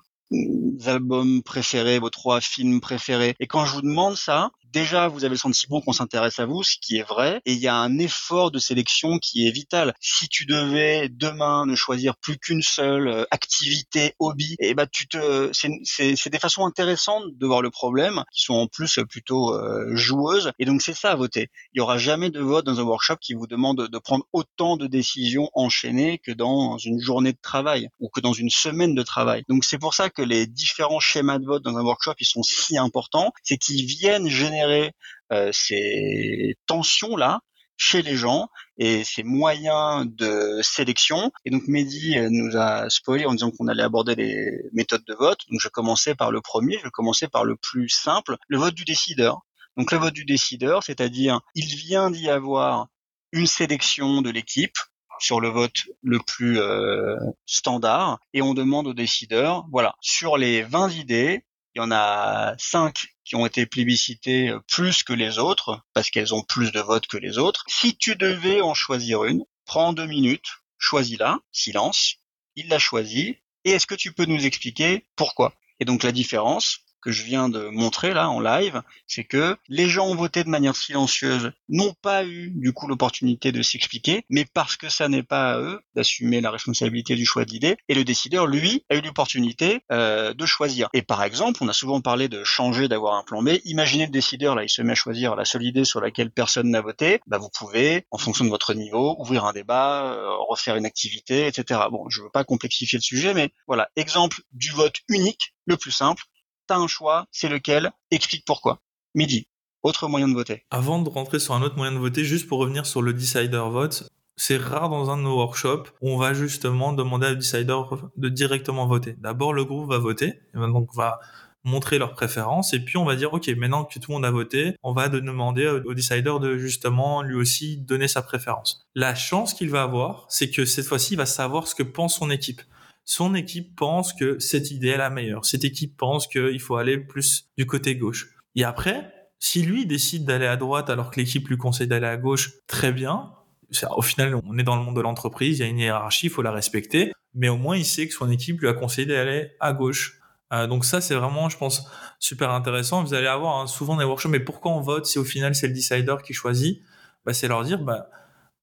B: albums préférés, vos trois films préférés. Et quand je vous demande ça, déjà vous avez le sentiment qu'on s'intéresse à vous, ce qui est vrai, et il y a un effort de sélection qui est vital. Si tu devais demain ne choisir plus qu'une seule euh, activité, hobby, et eh ben tu te, c'est des façons intéressantes de voir le problème, qui sont en plus plutôt euh, joueuses, et donc c'est ça à voter. Il y aura jamais de vote dans un workshop qui vous demande de prendre autant de décisions enchaînées que dans une journée de travail ou que dans une semaine de travail. Donc c'est pour ça que les différents schémas de vote dans un workshop ils sont si importants, c'est qu'ils viennent générer euh, ces tensions-là chez les gens et ces moyens de sélection. Et donc Mehdi euh, nous a spoilé en disant qu'on allait aborder les méthodes de vote. Donc je commençais par le premier, je commençais par le plus simple, le vote du décideur. Donc le vote du décideur, c'est-à-dire il vient d'y avoir une sélection de l'équipe sur le vote le plus euh, standard et on demande au décideur, voilà, sur les 20 idées, il y en a 5 qui ont été plébiscitées euh, plus que les autres, parce qu'elles ont plus de votes que les autres. Si tu devais en choisir une, prends deux minutes, choisis-la, silence, il l'a choisie, et est-ce que tu peux nous expliquer pourquoi? Et donc la différence, que je viens de montrer là en live, c'est que les gens ont voté de manière silencieuse, n'ont pas eu du coup l'opportunité de s'expliquer, mais parce que ça n'est pas à eux d'assumer la responsabilité du choix d'idée, et le décideur, lui, a eu l'opportunité euh, de choisir. Et par exemple, on a souvent parlé de changer, d'avoir un plan B. Imaginez le décideur, là, il se met à choisir la seule idée sur laquelle personne n'a voté. Bah, vous pouvez, en fonction de votre niveau, ouvrir un débat, euh, refaire une activité, etc. Bon, je veux pas complexifier le sujet, mais voilà, exemple du vote unique, le plus simple, t'as un choix, c'est lequel Explique pourquoi. Midi. Autre moyen de voter.
C: Avant de rentrer sur un autre moyen de voter, juste pour revenir sur le decider vote, c'est rare dans un de nos workshops où on va justement demander à decider de directement voter. D'abord, le groupe va voter, et donc va montrer leurs préférences, et puis on va dire, OK, maintenant que tout le monde a voté, on va demander au decider de justement lui aussi donner sa préférence. La chance qu'il va avoir, c'est que cette fois-ci, il va savoir ce que pense son équipe son équipe pense que cette idée est la meilleure. Cette équipe pense qu'il faut aller plus du côté gauche. Et après, si lui décide d'aller à droite alors que l'équipe lui conseille d'aller à gauche, très bien. Au final, on est dans le monde de l'entreprise, il y a une hiérarchie, il faut la respecter. Mais au moins, il sait que son équipe lui a conseillé d'aller à gauche. Euh, donc ça, c'est vraiment, je pense, super intéressant. Vous allez avoir hein, souvent des workshops, mais pourquoi on vote si au final c'est le decider qui choisit? Bah, C'est leur dire, bah,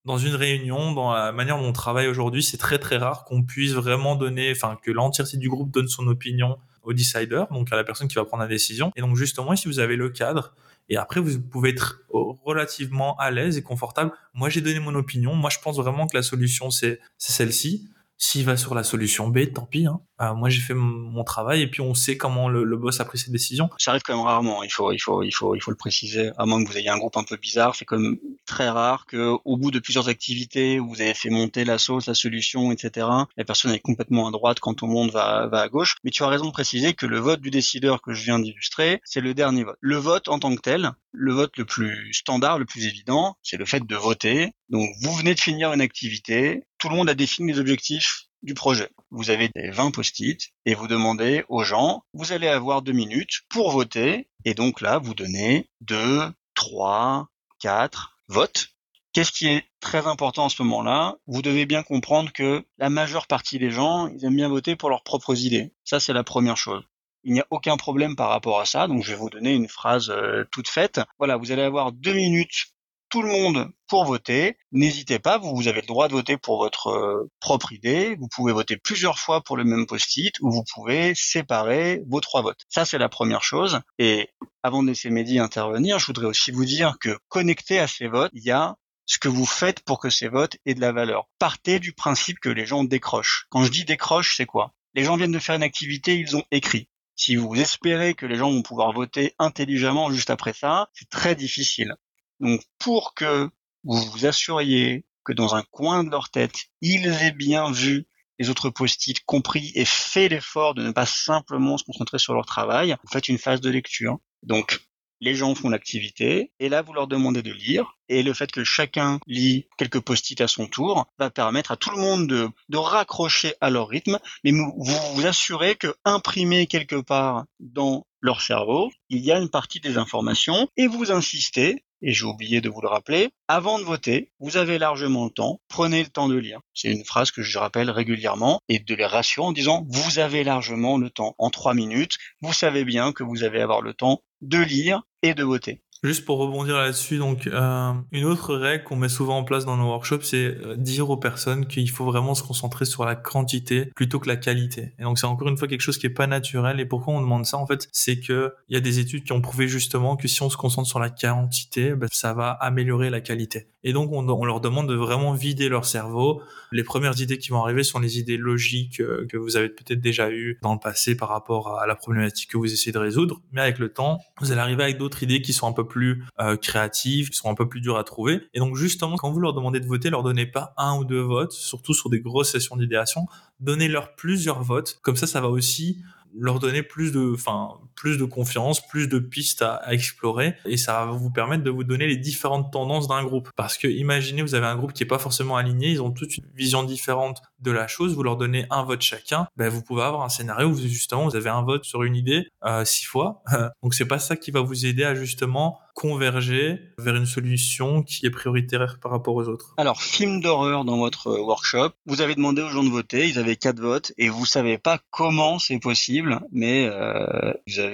C: dans une réunion, dans la manière dont on travaille aujourd'hui, c'est très très rare qu'on puisse vraiment donner, enfin que l'entièreté du groupe donne son opinion au decider, donc à la personne qui va prendre la décision. Et donc justement, si vous avez le cadre, et après vous pouvez être relativement à l'aise et confortable. Moi, j'ai donné mon opinion. Moi, je pense vraiment que la solution c'est celle-ci. S'il va sur la solution B, tant pis. Hein. Euh, moi j'ai fait mon travail et puis on sait comment le, boss a pris ses décisions.
B: Ça arrive quand même rarement. Il faut, il faut, il faut, il faut le préciser. À moins que vous ayez un groupe un peu bizarre, c'est comme très rare que au bout de plusieurs activités où vous avez fait monter la sauce, la solution, etc. La personne est complètement à droite quand tout le monde va, va à gauche. Mais tu as raison de préciser que le vote du décideur que je viens d'illustrer, c'est le dernier vote. Le vote en tant que tel, le vote le plus standard, le plus évident, c'est le fait de voter. Donc vous venez de finir une activité, tout le monde a défini les objectifs du projet. Vous avez des 20 post-it et vous demandez aux gens, vous allez avoir deux minutes pour voter et donc là, vous donnez deux, trois, quatre votes. Qu'est-ce qui est très important en ce moment-là? Vous devez bien comprendre que la majeure partie des gens, ils aiment bien voter pour leurs propres idées. Ça, c'est la première chose. Il n'y a aucun problème par rapport à ça, donc je vais vous donner une phrase euh, toute faite. Voilà, vous allez avoir deux minutes tout le monde pour voter. N'hésitez pas, vous, avez le droit de voter pour votre euh, propre idée. Vous pouvez voter plusieurs fois pour le même post-it ou vous pouvez séparer vos trois votes. Ça, c'est la première chose. Et avant de laisser Mehdi intervenir, je voudrais aussi vous dire que connecté à ces votes, il y a ce que vous faites pour que ces votes aient de la valeur. Partez du principe que les gens décrochent. Quand je dis décroche, c'est quoi? Les gens viennent de faire une activité, ils ont écrit. Si vous espérez que les gens vont pouvoir voter intelligemment juste après ça, c'est très difficile. Donc pour que vous vous assuriez que dans un coin de leur tête, ils aient bien vu les autres post-it, compris et fait l'effort de ne pas simplement se concentrer sur leur travail, vous faites une phase de lecture. Donc les gens font l'activité, et là vous leur demandez de lire, et le fait que chacun lit quelques post-it à son tour va permettre à tout le monde de, raccrocher à leur rythme, mais vous vous assurez que imprimé quelque part dans leur cerveau, il y a une partie des informations, et vous insistez et j'ai oublié de vous le rappeler, avant de voter, vous avez largement le temps, prenez le temps de lire. C'est une phrase que je rappelle régulièrement et de les rassurer en disant vous avez largement le temps. En trois minutes, vous savez bien que vous allez avoir le temps de lire et de voter.
C: Juste pour rebondir là-dessus, donc euh, une autre règle qu'on met souvent en place dans nos workshops, c'est euh, dire aux personnes qu'il faut vraiment se concentrer sur la quantité plutôt que la qualité. Et donc c'est encore une fois quelque chose qui est pas naturel. Et pourquoi on demande ça en fait, c'est que il y a des études qui ont prouvé justement que si on se concentre sur la quantité, ben, ça va améliorer la qualité. Et donc on, leur demande de vraiment vider leur cerveau. Les premières idées qui vont arriver sont les idées logiques euh, que vous avez peut-être déjà eues dans le passé par rapport à la problématique que vous essayez de résoudre. Mais avec le temps, vous allez arriver avec d'autres idées qui sont un peu plus euh, créatives, qui sont un peu plus dures à trouver. Et donc justement, quand vous leur demandez de voter, leur donnez pas un ou deux votes, surtout sur des grosses sessions d'idéation. Donnez-leur plusieurs votes. Comme ça, ça va aussi leur donner plus de, enfin, plus de confiance, plus de pistes à, explorer, et ça va vous permettre de vous donner les différentes tendances d'un groupe. Parce que imaginez, vous avez un groupe qui est pas forcément aligné, ils ont toute une vision différente de la chose, vous leur donnez un vote chacun, ben vous pouvez avoir un scénario où justement vous avez un vote sur une idée euh, six fois. Donc c'est pas ça qui va vous aider à justement converger vers une solution qui est prioritaire par rapport aux autres.
B: Alors film d'horreur dans votre workshop, vous avez demandé aux gens de voter, ils avaient quatre votes et vous savez pas comment c'est possible, mais euh, vous avez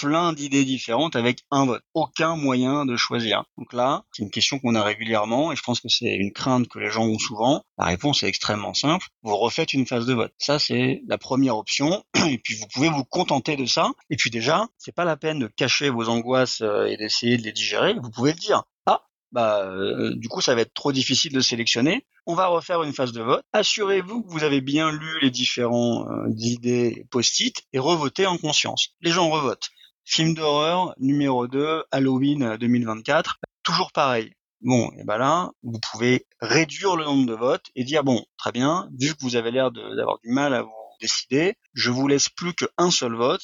B: plein d'idées différentes avec un vote. Aucun moyen de choisir. Donc là, c'est une question qu'on a régulièrement et je pense que c'est une crainte que les gens ont souvent. La réponse est extrêmement simple. Vous refaites une phase de vote. Ça, c'est la première option. Et puis, vous pouvez vous contenter de ça. Et puis déjà, c'est pas la peine de cacher vos angoisses euh, et d'essayer de les digérer. Vous pouvez le dire. Ah, bah, euh, du coup, ça va être trop difficile de sélectionner. On va refaire une phase de vote. Assurez-vous que vous avez bien lu les différents euh, idées post-it et revotez en conscience. Les gens revotent. Film d'horreur numéro 2, Halloween 2024. Toujours pareil. Bon, et ben là, vous pouvez réduire le nombre de votes et dire bon, très bien, vu que vous avez l'air d'avoir du mal à vous décider, je vous laisse plus qu'un seul vote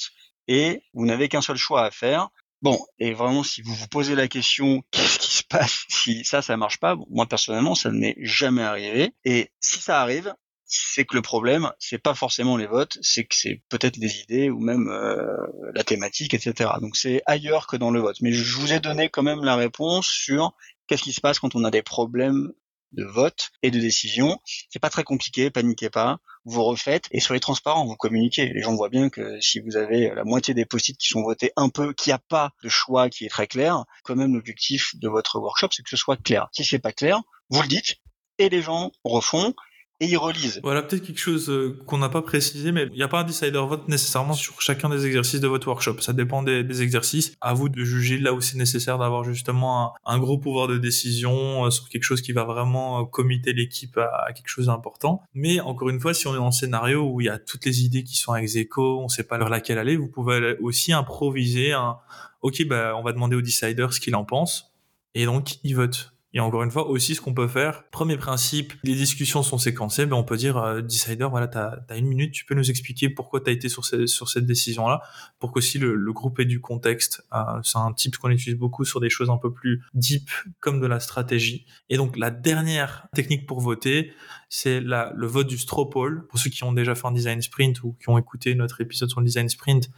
B: et vous n'avez qu'un seul choix à faire. Bon, et vraiment, si vous vous posez la question, qu'est-ce qui passe si ça, ça marche pas Moi, personnellement, ça ne m'est jamais arrivé. Et si ça arrive, c'est que le problème, c'est pas forcément les votes, c'est que c'est peut-être les idées ou même euh, la thématique, etc. Donc c'est ailleurs que dans le vote. Mais je vous ai donné quand même la réponse sur qu'est-ce qui se passe quand on a des problèmes de vote et de décision. C'est pas très compliqué, paniquez pas, vous refaites et soyez transparent, vous communiquez. Les gens voient bien que si vous avez la moitié des post-it qui sont votés un peu, qu'il n'y a pas de choix qui est très clair, quand même l'objectif de votre workshop c'est que ce soit clair. Si c'est pas clair, vous le dites et les gens refont et ils relisent.
C: Voilà, peut-être quelque chose euh, qu'on n'a pas précisé, mais il n'y a pas un decider vote nécessairement sur chacun des exercices de votre workshop. Ça dépend des, exercices. À vous de juger là où c'est nécessaire d'avoir justement un, gros pouvoir de décision euh, sur quelque chose qui va vraiment euh, comiter l'équipe à, quelque chose d'important. Mais encore une fois, si on est un scénario où il y a toutes les idées qui sont ex aequo, on ne sait pas vers laquelle aller, vous pouvez aussi improviser un, ok, bah, on va demander au decider ce qu'il en pense. Et donc, il vote. Et encore une fois, aussi, ce qu'on peut faire, premier principe, les discussions sont séquencées, ben on peut dire, euh, Decider, voilà, tu as, une minute, tu peux nous expliquer pourquoi tu as été sur, sur cette décision-là, pour qu'aussi le, le groupe ait du contexte. Euh, c'est un type qu'on utilise beaucoup sur des choses un peu plus deep, comme de la stratégie. Et donc, la dernière technique pour voter, c'est le vote du straw poll. Pour ceux qui ont déjà fait un design sprint ou qui ont écouté notre épisode sur le design sprint,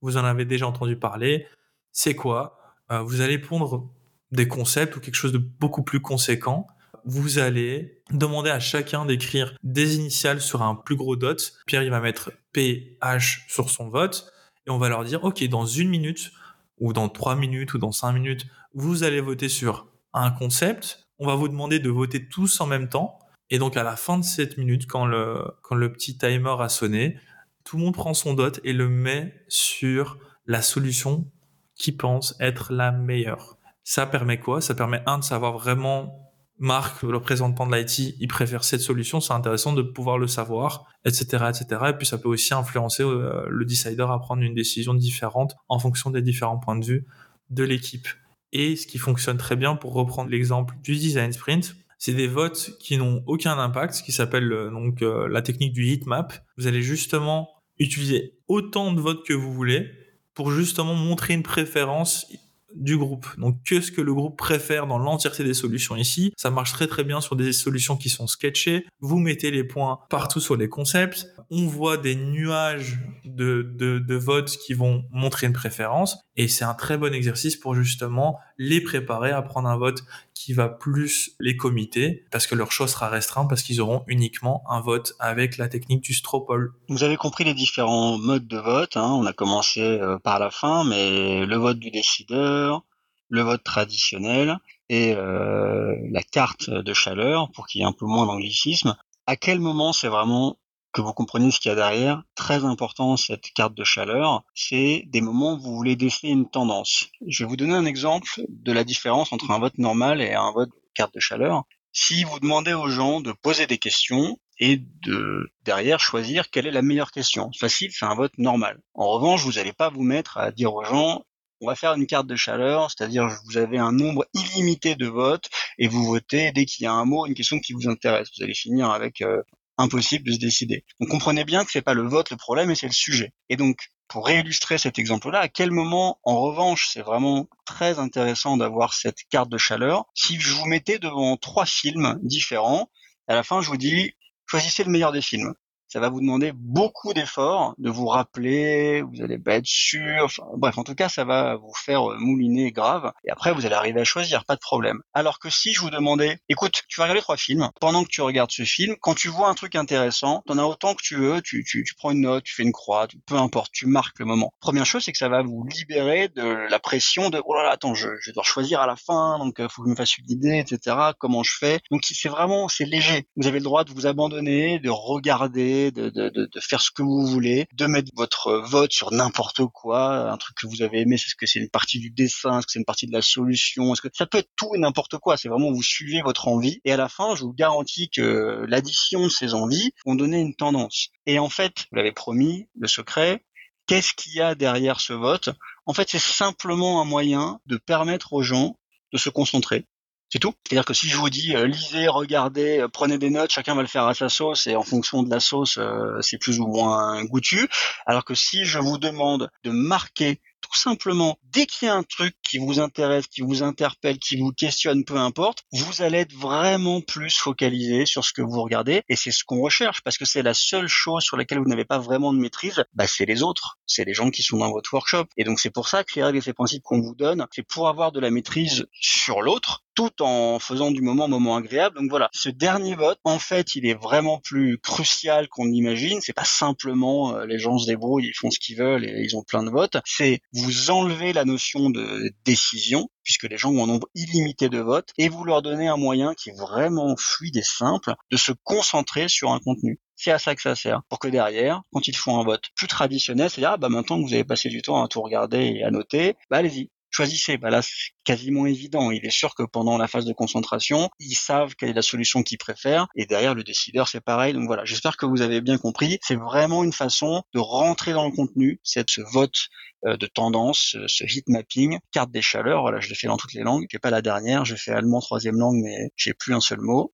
C: vous en avez déjà entendu parler. C'est quoi? Euh, Vous allez pondre des concepts ou quelque chose de beaucoup plus conséquent, vous allez demander à chacun d'écrire des initiales sur un plus gros dot. Pierre, il va mettre PH sur son vote et on va leur dire, OK, dans une minute ou dans trois minutes ou dans cinq minutes, vous allez voter sur un concept. On va vous demander de voter tous en même temps. Et donc, à la fin de cette minute, quand le, quand le petit timer a sonné, tout le monde prend son dot et le met sur la solution qui pense être la meilleure. Ça permet quoi? Ça permet, un, de savoir vraiment Marc, le représentant de l'IT, il préfère cette solution, c'est intéressant de pouvoir le savoir, etc., etc. Et puis ça peut aussi influencer euh, le decider à prendre une décision différente en fonction des différents points de vue de l'équipe. Et ce qui fonctionne très bien, pour reprendre l'exemple du design sprint, c'est des votes qui n'ont aucun impact, ce qui s'appelle euh, donc euh, la technique du heat map. Vous allez justement utiliser autant de votes que vous voulez pour justement montrer une préférence du groupe. Donc, qu'est-ce que le groupe préfère dans l'entièreté des solutions ici Ça marche très très bien sur des solutions qui sont sketchées. Vous mettez les points partout sur les concepts. On voit des nuages de, de, de votes qui vont montrer une préférence. Et c'est un très bon exercice pour justement les préparer à prendre un vote qui va plus les comiter parce que leur choix sera restreint parce qu'ils auront uniquement un vote avec la technique du straw poll.
B: Vous avez compris les différents modes de vote. Hein. On a commencé euh, par la fin, mais le vote du décideur, le vote traditionnel et euh, la carte de chaleur pour qu'il y ait un peu moins d'anglicisme. À quel moment c'est vraiment que vous compreniez ce qu'il y a derrière. Très important, cette carte de chaleur, c'est des moments où vous voulez déceler une tendance. Je vais vous donner un exemple de la différence entre un vote normal et un vote carte de chaleur. Si vous demandez aux gens de poser des questions et de derrière choisir quelle est la meilleure question. Facile, c'est un vote normal. En revanche, vous n'allez pas vous mettre à dire aux gens on va faire une carte de chaleur, c'est-à-dire vous avez un nombre illimité de votes et vous votez dès qu'il y a un mot, une question qui vous intéresse. Vous allez finir avec euh, impossible de se décider. Donc comprenez bien que c'est pas le vote le problème, mais c'est le sujet. Et donc, pour réillustrer cet exemple-là, à quel moment, en revanche, c'est vraiment très intéressant d'avoir cette carte de chaleur, si je vous mettais devant trois films différents, à la fin, je vous dis, choisissez le meilleur des films ça va vous demander beaucoup d'efforts de vous rappeler, vous allez pas être sûr, bref, en tout cas, ça va vous faire euh, mouliner grave, et après, vous allez arriver à choisir, pas de problème. Alors que si je vous demandais, écoute, tu vas regarder trois films, pendant que tu regardes ce film, quand tu vois un truc intéressant, t'en as autant que tu veux, tu, tu, tu prends une note, tu fais une croix, peu importe, tu marques le moment. Première chose, c'est que ça va vous libérer de la pression de, oh là là, attends, je, je dois choisir à la fin, donc il euh, faut que je me fasse une idée, etc., comment je fais. Donc c'est vraiment, c'est léger. Vous avez le droit de vous abandonner, de regarder, de, de, de, faire ce que vous voulez, de mettre votre vote sur n'importe quoi, un truc que vous avez aimé, est-ce que c'est une partie du dessin, est-ce que c'est une partie de la solution, que ça peut être tout et n'importe quoi, c'est vraiment vous suivez votre envie et à la fin, je vous garantis que l'addition de ces envies vont donner une tendance. Et en fait, vous l'avez promis, le secret, qu'est-ce qu'il y a derrière ce vote? En fait, c'est simplement un moyen de permettre aux gens de se concentrer, c'est tout. C'est-à-dire que si je vous dis euh, lisez, regardez, euh, prenez des notes, chacun va le faire à sa sauce et en fonction de la sauce, euh, c'est plus ou moins goûtu. Alors que si je vous demande de marquer tout simplement, dès qu'il y a un truc qui vous intéresse, qui vous interpelle, qui vous questionne, peu importe, vous allez être vraiment plus focalisé sur ce que vous regardez. Et c'est ce qu'on recherche, parce que c'est la seule chose sur laquelle vous n'avez pas vraiment de maîtrise, bah, c'est les autres. C'est les gens qui sont dans votre workshop. Et donc c'est pour ça que les règles et ces principes qu'on vous donne, c'est pour avoir de la maîtrise sur l'autre, tout en faisant du moment un moment agréable. Donc voilà, ce dernier vote, en fait, il est vraiment plus crucial qu'on imagine. C'est pas simplement euh, les gens se débrouillent, ils font ce qu'ils veulent et ils ont plein de votes. C'est vous enlever la notion de décision puisque les gens ont un nombre illimité de votes et vous leur donnez un moyen qui est vraiment fluide et simple de se concentrer sur un contenu. C'est à ça que ça sert. Pour que derrière, quand ils font un vote plus traditionnel, c'est-à-dire, ah, bah, maintenant que vous avez passé du temps à tout regarder et à noter, bah, allez-y choisissez. Bah là, c'est quasiment évident. Il est sûr que pendant la phase de concentration, ils savent quelle est la solution qu'ils préfèrent. Et derrière, le décideur, c'est pareil. Donc voilà, j'espère que vous avez bien compris. C'est vraiment une façon de rentrer dans le contenu. C'est ce vote euh, de tendance, ce heat mapping, carte des chaleurs. Voilà, je l'ai fait dans toutes les langues. J'ai pas la dernière. J'ai fait allemand troisième langue, mais j'ai plus un seul mot.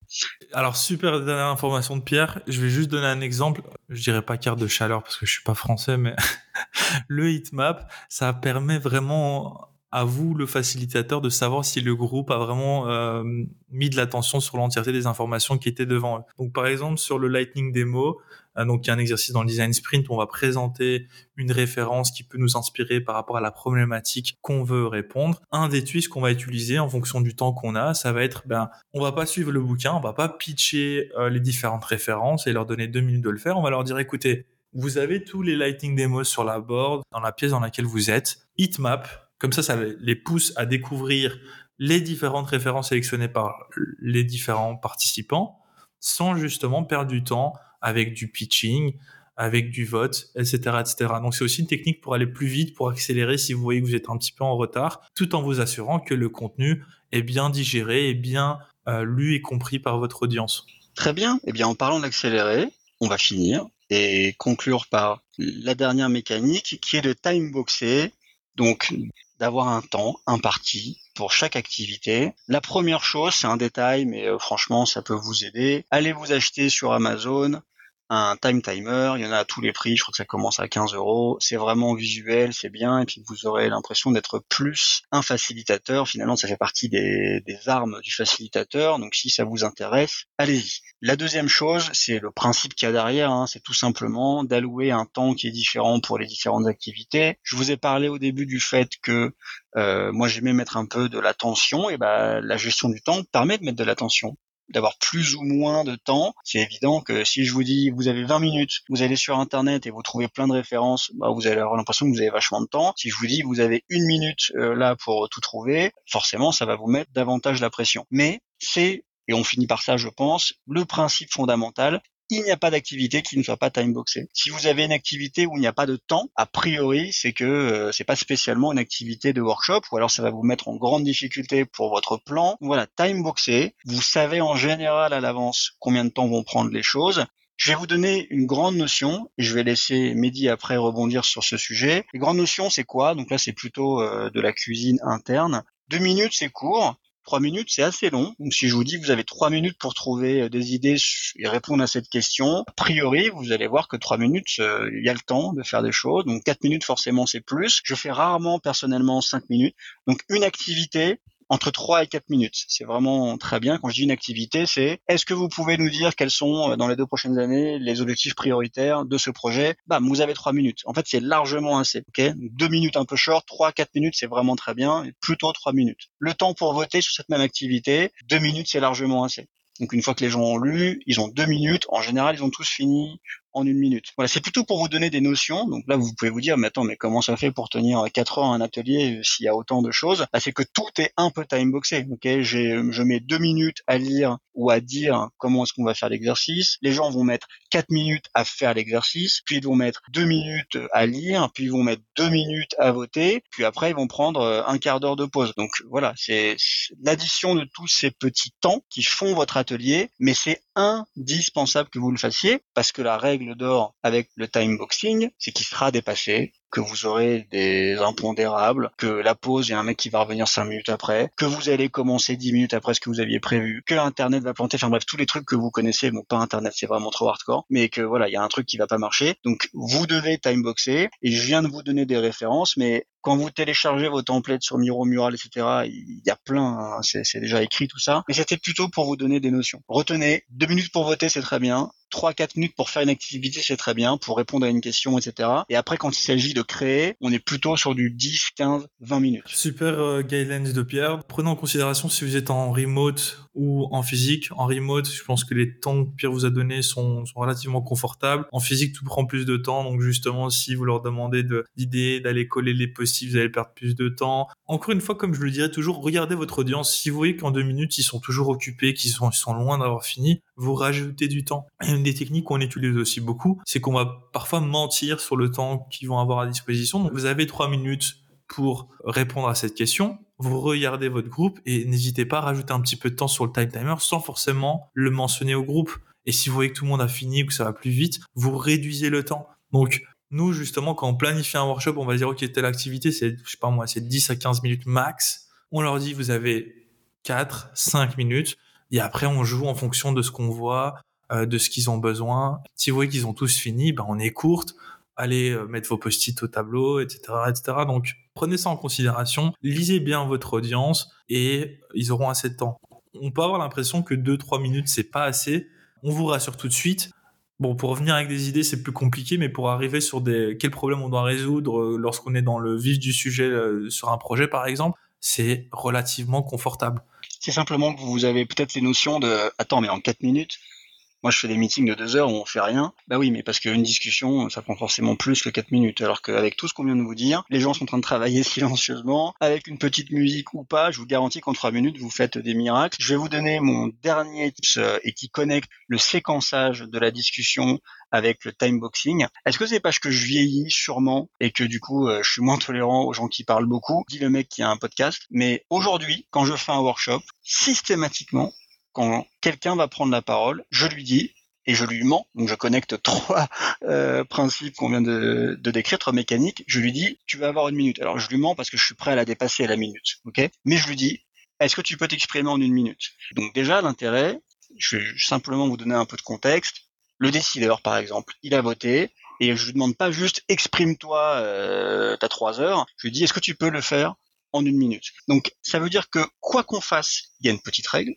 C: Alors super dernière information de Pierre. Je vais juste donner un exemple. Je dirais pas carte de chaleur parce que je suis pas français, mais le heat map, ça permet vraiment à vous, le facilitateur, de savoir si le groupe a vraiment euh, mis de l'attention sur l'entièreté des informations qui étaient devant eux. Donc, par exemple, sur le Lightning Demo, euh, donc il y a un exercice dans le design sprint où on va présenter une référence qui peut nous inspirer par rapport à la problématique qu'on veut répondre. Un des twists qu'on va utiliser en fonction du temps qu'on a, ça va être, ben, on va pas suivre le bouquin, on va pas pitcher euh, les différentes références et leur donner deux minutes de le faire. On va leur dire, écoutez, vous avez tous les Lightning Demos sur la board, dans la pièce dans laquelle vous êtes. Heatmap, comme ça, ça les pousse à découvrir les différentes références sélectionnées par les différents participants sans justement perdre du temps avec du pitching, avec du vote, etc., etc. Donc c'est aussi une technique pour aller plus vite, pour accélérer si vous voyez que vous êtes un petit peu en retard, tout en vous assurant que le contenu est bien digéré et bien euh, lu et compris par votre audience.
B: Très bien. Eh bien, en parlant d'accélérer, on va finir et conclure par la dernière mécanique qui est de timeboxer. Donc, d'avoir un temps imparti pour chaque activité. La première chose, c'est un détail, mais euh, franchement, ça peut vous aider. Allez vous acheter sur Amazon un time timer, il y en a à tous les prix, je crois que ça commence à 15 euros, c'est vraiment visuel, c'est bien, et puis vous aurez l'impression d'être plus un facilitateur, finalement ça fait partie des, armes du facilitateur, donc si ça vous intéresse, allez-y. La deuxième chose, c'est le principe qu'il y a derrière, hein, c'est tout simplement d'allouer un temps qui est différent pour les différentes activités. Je vous ai parlé au début du fait que euh, moi j'aimais mettre un peu de l'attention, et ben la gestion du temps permet de mettre de l'attention d'avoir plus ou moins de temps. C'est évident que si je vous dis vous avez 20 minutes, vous allez sur internet et vous trouvez plein de références, bah, vous allez avoir l'impression que vous avez vachement de temps. Si je vous dis vous avez une minute euh, là pour tout trouver, forcément ça va vous mettre davantage la pression. Mais c'est et on finit par ça, je pense, le principe fondamental, il n'y a pas d'activité qui ne soit pas timeboxée. Si vous avez une activité où il n'y a pas de temps, a priori, c'est que euh, c'est pas spécialement une activité de workshop, ou alors ça va vous mettre en grande difficulté pour votre plan. Voilà, timeboxé. Vous savez en général à l'avance combien de temps vont prendre les choses. Je vais vous donner une grande notion et je vais laisser Mehdi après rebondir sur ce sujet. Les grandes notions, c'est quoi? Donc là, c'est plutôt euh, de la cuisine interne. Deux minutes, c'est court. Trois minutes, c'est assez long. Donc si je vous dis que vous avez trois minutes pour trouver euh, des idées et répondre à cette question, a priori, vous allez voir que trois minutes, euh, il y a le temps de faire des choses. Donc quatre minutes, forcément, c'est plus. Je fais rarement personnellement cinq minutes. Donc une activité, entre 3 et 4 minutes. C'est vraiment très bien. Quand je dis une activité, c'est est-ce que vous pouvez nous dire quels sont euh, dans les deux prochaines années les objectifs prioritaires de ce projet? Bam, vous avez 3 minutes. En fait, c'est largement assez. Ok, deux minutes un peu short, 3 4 minutes, c'est vraiment très bien. plutôt 3 minutes. Le temps pour voter sur cette même activité, 2 minutes, c'est largement assez. Donc une fois que les gens ont lu, ils ont deux minutes. En général, ils ont tous fini en une minute. Voilà, c'est plutôt pour vous donner des notions. Donc là, vous pouvez vous dire, mais attends, mais comment ça fait pour tenir quatre heures un atelier s'il y a autant de choses? Bah, C'est que tout est un peu timeboxé. Ok, je mets deux minutes à lire ou à dire comment est-ce qu'on va faire l'exercice. Les gens vont mettre quatre minutes à faire l'exercice, puis ils vont mettre deux minutes à lire, puis ils vont mettre deux minutes à voter, puis après ils vont prendre euh, un quart d'heure de pause. Donc voilà, c'est l'addition de tous ces petits temps qui font votre atelier, mais c'est indispensable que vous le fassiez parce que la règle d'or avec le time boxing, c'est qu'il sera dépassé que vous aurez des impondérables, que la pause, il y a un mec qui va revenir cinq minutes après, que vous allez commencer dix minutes après ce que vous aviez prévu, que Internet va planter, enfin bref, tous les trucs que vous connaissez, bon pas Internet, c'est vraiment trop hardcore, mais que voilà, il y a un truc qui va pas marcher. Donc vous devez timeboxer, et je viens de vous donner des références, mais Quand vous téléchargez vos templates sur Miro, Mural, etc., il y a plein, hein, c'est déjà écrit tout ça. Mais c'était plutôt pour vous donner des notions. Retenez, deux minutes pour voter, c'est très bien. 3-4 minutes pour faire une activité, c'est très bien, pour répondre à une question, etc. Et après, quand il s'agit de créer, on est plutôt sur du 10, 15, 20 minutes.
C: Super euh, guidelines de Pierre. Prenez en considération si vous êtes en remote ou en physique. En remote, je pense que les temps que Pierre vous a donnés sont, sont relativement confortables. En physique, tout prend plus de temps. Donc justement, si vous leur demandez d'idées, d'aller coller les post-it, vous allez perdre plus de temps. Encore une fois, comme je le dirais toujours, regardez votre audience. Si vous voyez qu'en deux minutes, ils sont toujours occupés, qu'ils sont, ils sont loin d'avoir fini, vous rajoutez du temps. Une des techniques qu'on utilise aussi beaucoup, c'est qu'on va parfois mentir sur le temps qu'ils vont avoir à disposition. Donc vous avez trois minutes pour répondre à cette question. Vous regardez votre groupe et n'hésitez pas à rajouter un petit peu de temps sur le time timer sans forcément le mentionner au groupe. Et si vous voyez que tout le monde a fini ou que ça va plus vite, vous réduisez le temps. Donc, nous, justement, quand on planifie un workshop, on va dire, OK, telle activité, c'est, je sais pas moi, c'est 10 à 15 minutes max. On leur dit, vous avez 4, 5 minutes. Et après, on joue en fonction de ce qu'on voit, euh, de ce qu'ils ont besoin. Si vous voyez qu'ils ont tous fini, ben on est courte. Allez euh, mettre vos post-it au tableau, etc., etc. Donc, prenez ça en considération. Lisez bien votre audience et ils auront assez de temps. On peut avoir l'impression que 2-3 minutes, c'est pas assez. On vous rassure tout de suite. Bon, pour revenir avec des idées, c'est plus compliqué, mais pour arriver sur des quels problèmes on doit résoudre euh, lorsqu'on est dans le vif du sujet sur un projet, par exemple, c'est relativement confortable.
B: C'est simplement que vous avez peut-être les notions de attends, mais en 4 minutes, moi, je fais des meetings de deux heures où on fait rien. Bah oui, mais parce qu'une discussion, ça prend forcément plus que quatre minutes. Alors qu'avec tout ce qu'on vient de vous dire, les gens sont en train de travailler silencieusement, avec une petite musique ou pas. Je vous garantis qu'en trois minutes, vous faites des miracles. Je vais vous donner mon dernier tips euh, et qui connecte le séquençage de la discussion avec le timeboxing. Est-ce que c'est parce que je vieillis sûrement et que du coup euh, je suis moins tolérant aux gens qui parlent beaucoup? Dit le mec qui a un podcast. Mais aujourd'hui, quand je fais un workshop, systématiquement, quand quelqu'un va prendre la parole, je lui dis et je lui mens, donc je connecte trois euh, principes qu'on vient de, décrire, trois mécaniques, je lui dis, tu vas avoir une minute. Alors je lui mens parce que je suis prêt à la dépasser à la minute, ok? Mais je lui dis, est-ce que tu peux t'exprimer en une minute? Donc déjà, l'intérêt, je vais simplement vous donner un peu de contexte. Le décideur, par exemple, il a voté, et je lui demande pas juste, exprime-toi, euh, t'as trois heures, je lui dis, est-ce que tu peux le faire en une minute? Donc ça veut dire que quoi qu'on fasse, il y a une petite règle,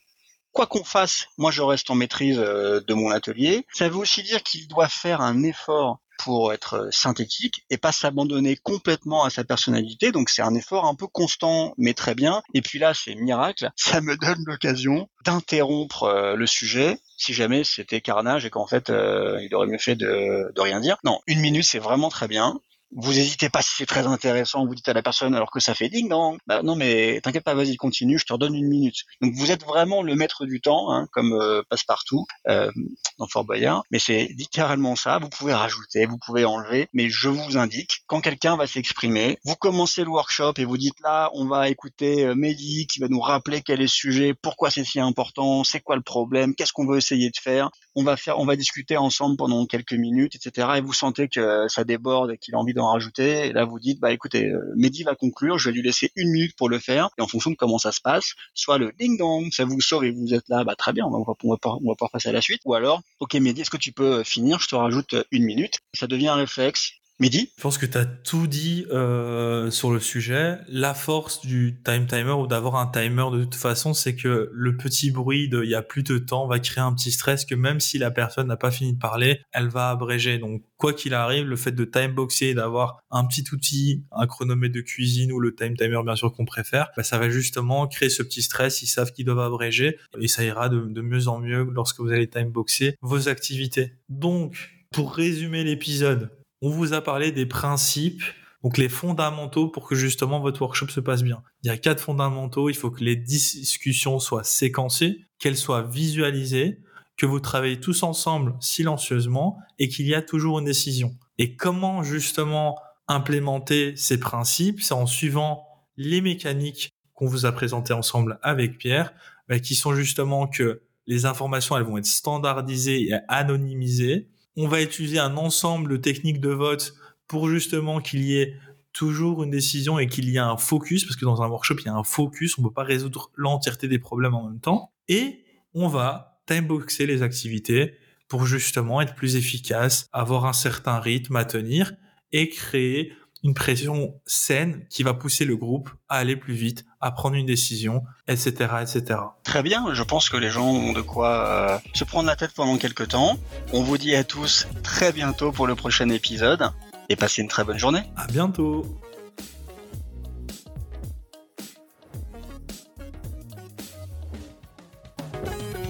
B: quoi qu'on fasse, moi je reste en maîtrise euh, de mon atelier. Ça veut aussi dire qu'il doit faire un effort pour être euh, synthétique et pas s'abandonner complètement à sa personnalité. Donc c'est un effort un peu constant, mais très bien. Et puis là, c'est miracle, ça me donne l'occasion d'interrompre euh, le sujet si jamais c'était carnage et qu'en fait il aurait mieux fait de, de rien dire. Non, une minute c'est vraiment très bien vous hésitez pas si c'est très intéressant, vous dites à la personne alors que ça fait ding dong. Bah non mais t'inquiète pas, vas-y continue, je te redonne une minute. Donc vous êtes vraiment le maître du temps, hein, comme euh, passe-partout euh, dans Fort Boyard. Mais c'est littéralement ça. Vous pouvez rajouter, vous pouvez enlever, mais je vous indique quand quelqu'un va s'exprimer, vous commencez le workshop et vous dites là, on va écouter euh, Mehdi qui va nous rappeler quel est le sujet, pourquoi c'est si important, c'est quoi le problème, qu'est-ce qu'on veut essayer de faire. On va faire, on va discuter ensemble pendant quelques minutes, etc. Et vous sentez que ça déborde et qu'il a envie rajouter. Et là, vous dites, bah écoutez, euh, Mehdi va conclure, je vais lui laisser une minute pour le faire. Et en fonction de comment ça se passe, soit le ding dong, ça vous sauve et vous êtes là, bah très bien, on va, on passer à la suite. Ou alors, ok Mehdi, est-ce que tu peux finir? Je te rajoute une minute. Ça devient un réflexe Midi
C: Je pense que tu as tout dit euh, sur le sujet. La force du time timer ou d'avoir un timer de toute façon, c'est que le petit bruit de il y a plus de temps va créer un petit stress que même si la personne n'a pas fini de parler, elle va abréger. Donc quoi qu'il arrive, le fait de timeboxer et d'avoir un petit outil, un chronomètre de cuisine ou le time timer bien sûr qu'on préfère, bah, ça va justement créer ce petit stress. Ils savent qu'ils doivent abréger et ça ira de, de mieux en mieux lorsque vous allez timeboxer vos activités. Donc pour résumer l'épisode, on vous a parlé des principes, donc les fondamentaux pour que justement votre workshop se passe bien. Il y a quatre fondamentaux. Il faut que les discussions soient séquencées, qu'elles soient visualisées, que vous travaillez tous ensemble silencieusement et qu'il y a toujours une décision. Et comment justement implémenter ces principes C'est en suivant les mécaniques qu'on vous a présentées ensemble avec Pierre, bah, qui sont justement que les informations elles vont être standardisées et anonymisées, on va utiliser un ensemble de techniques de vote pour justement qu'il y ait toujours une décision et qu'il y ait un focus, parce que dans un workshop, il y a un focus, on ne peut pas résoudre l'entièreté des problèmes en même temps. Et on va timeboxer les activités pour justement être plus efficace, avoir un certain rythme à tenir et créer une pression saine qui va pousser le groupe à aller plus vite, à prendre une décision, etc., etc.
B: Très bien, je pense que les gens ont de quoi euh, se prendre la tête pendant quelques temps. On vous dit à tous très bientôt pour le prochain épisode et passez une très bonne journée.
C: À bientôt.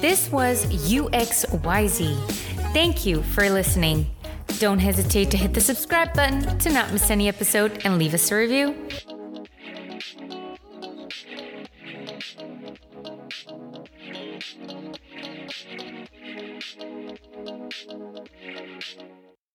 A: This was UXYZ. Thank you for listening. Don't hesitate to hit the subscribe button to not miss any episode and leave us a review.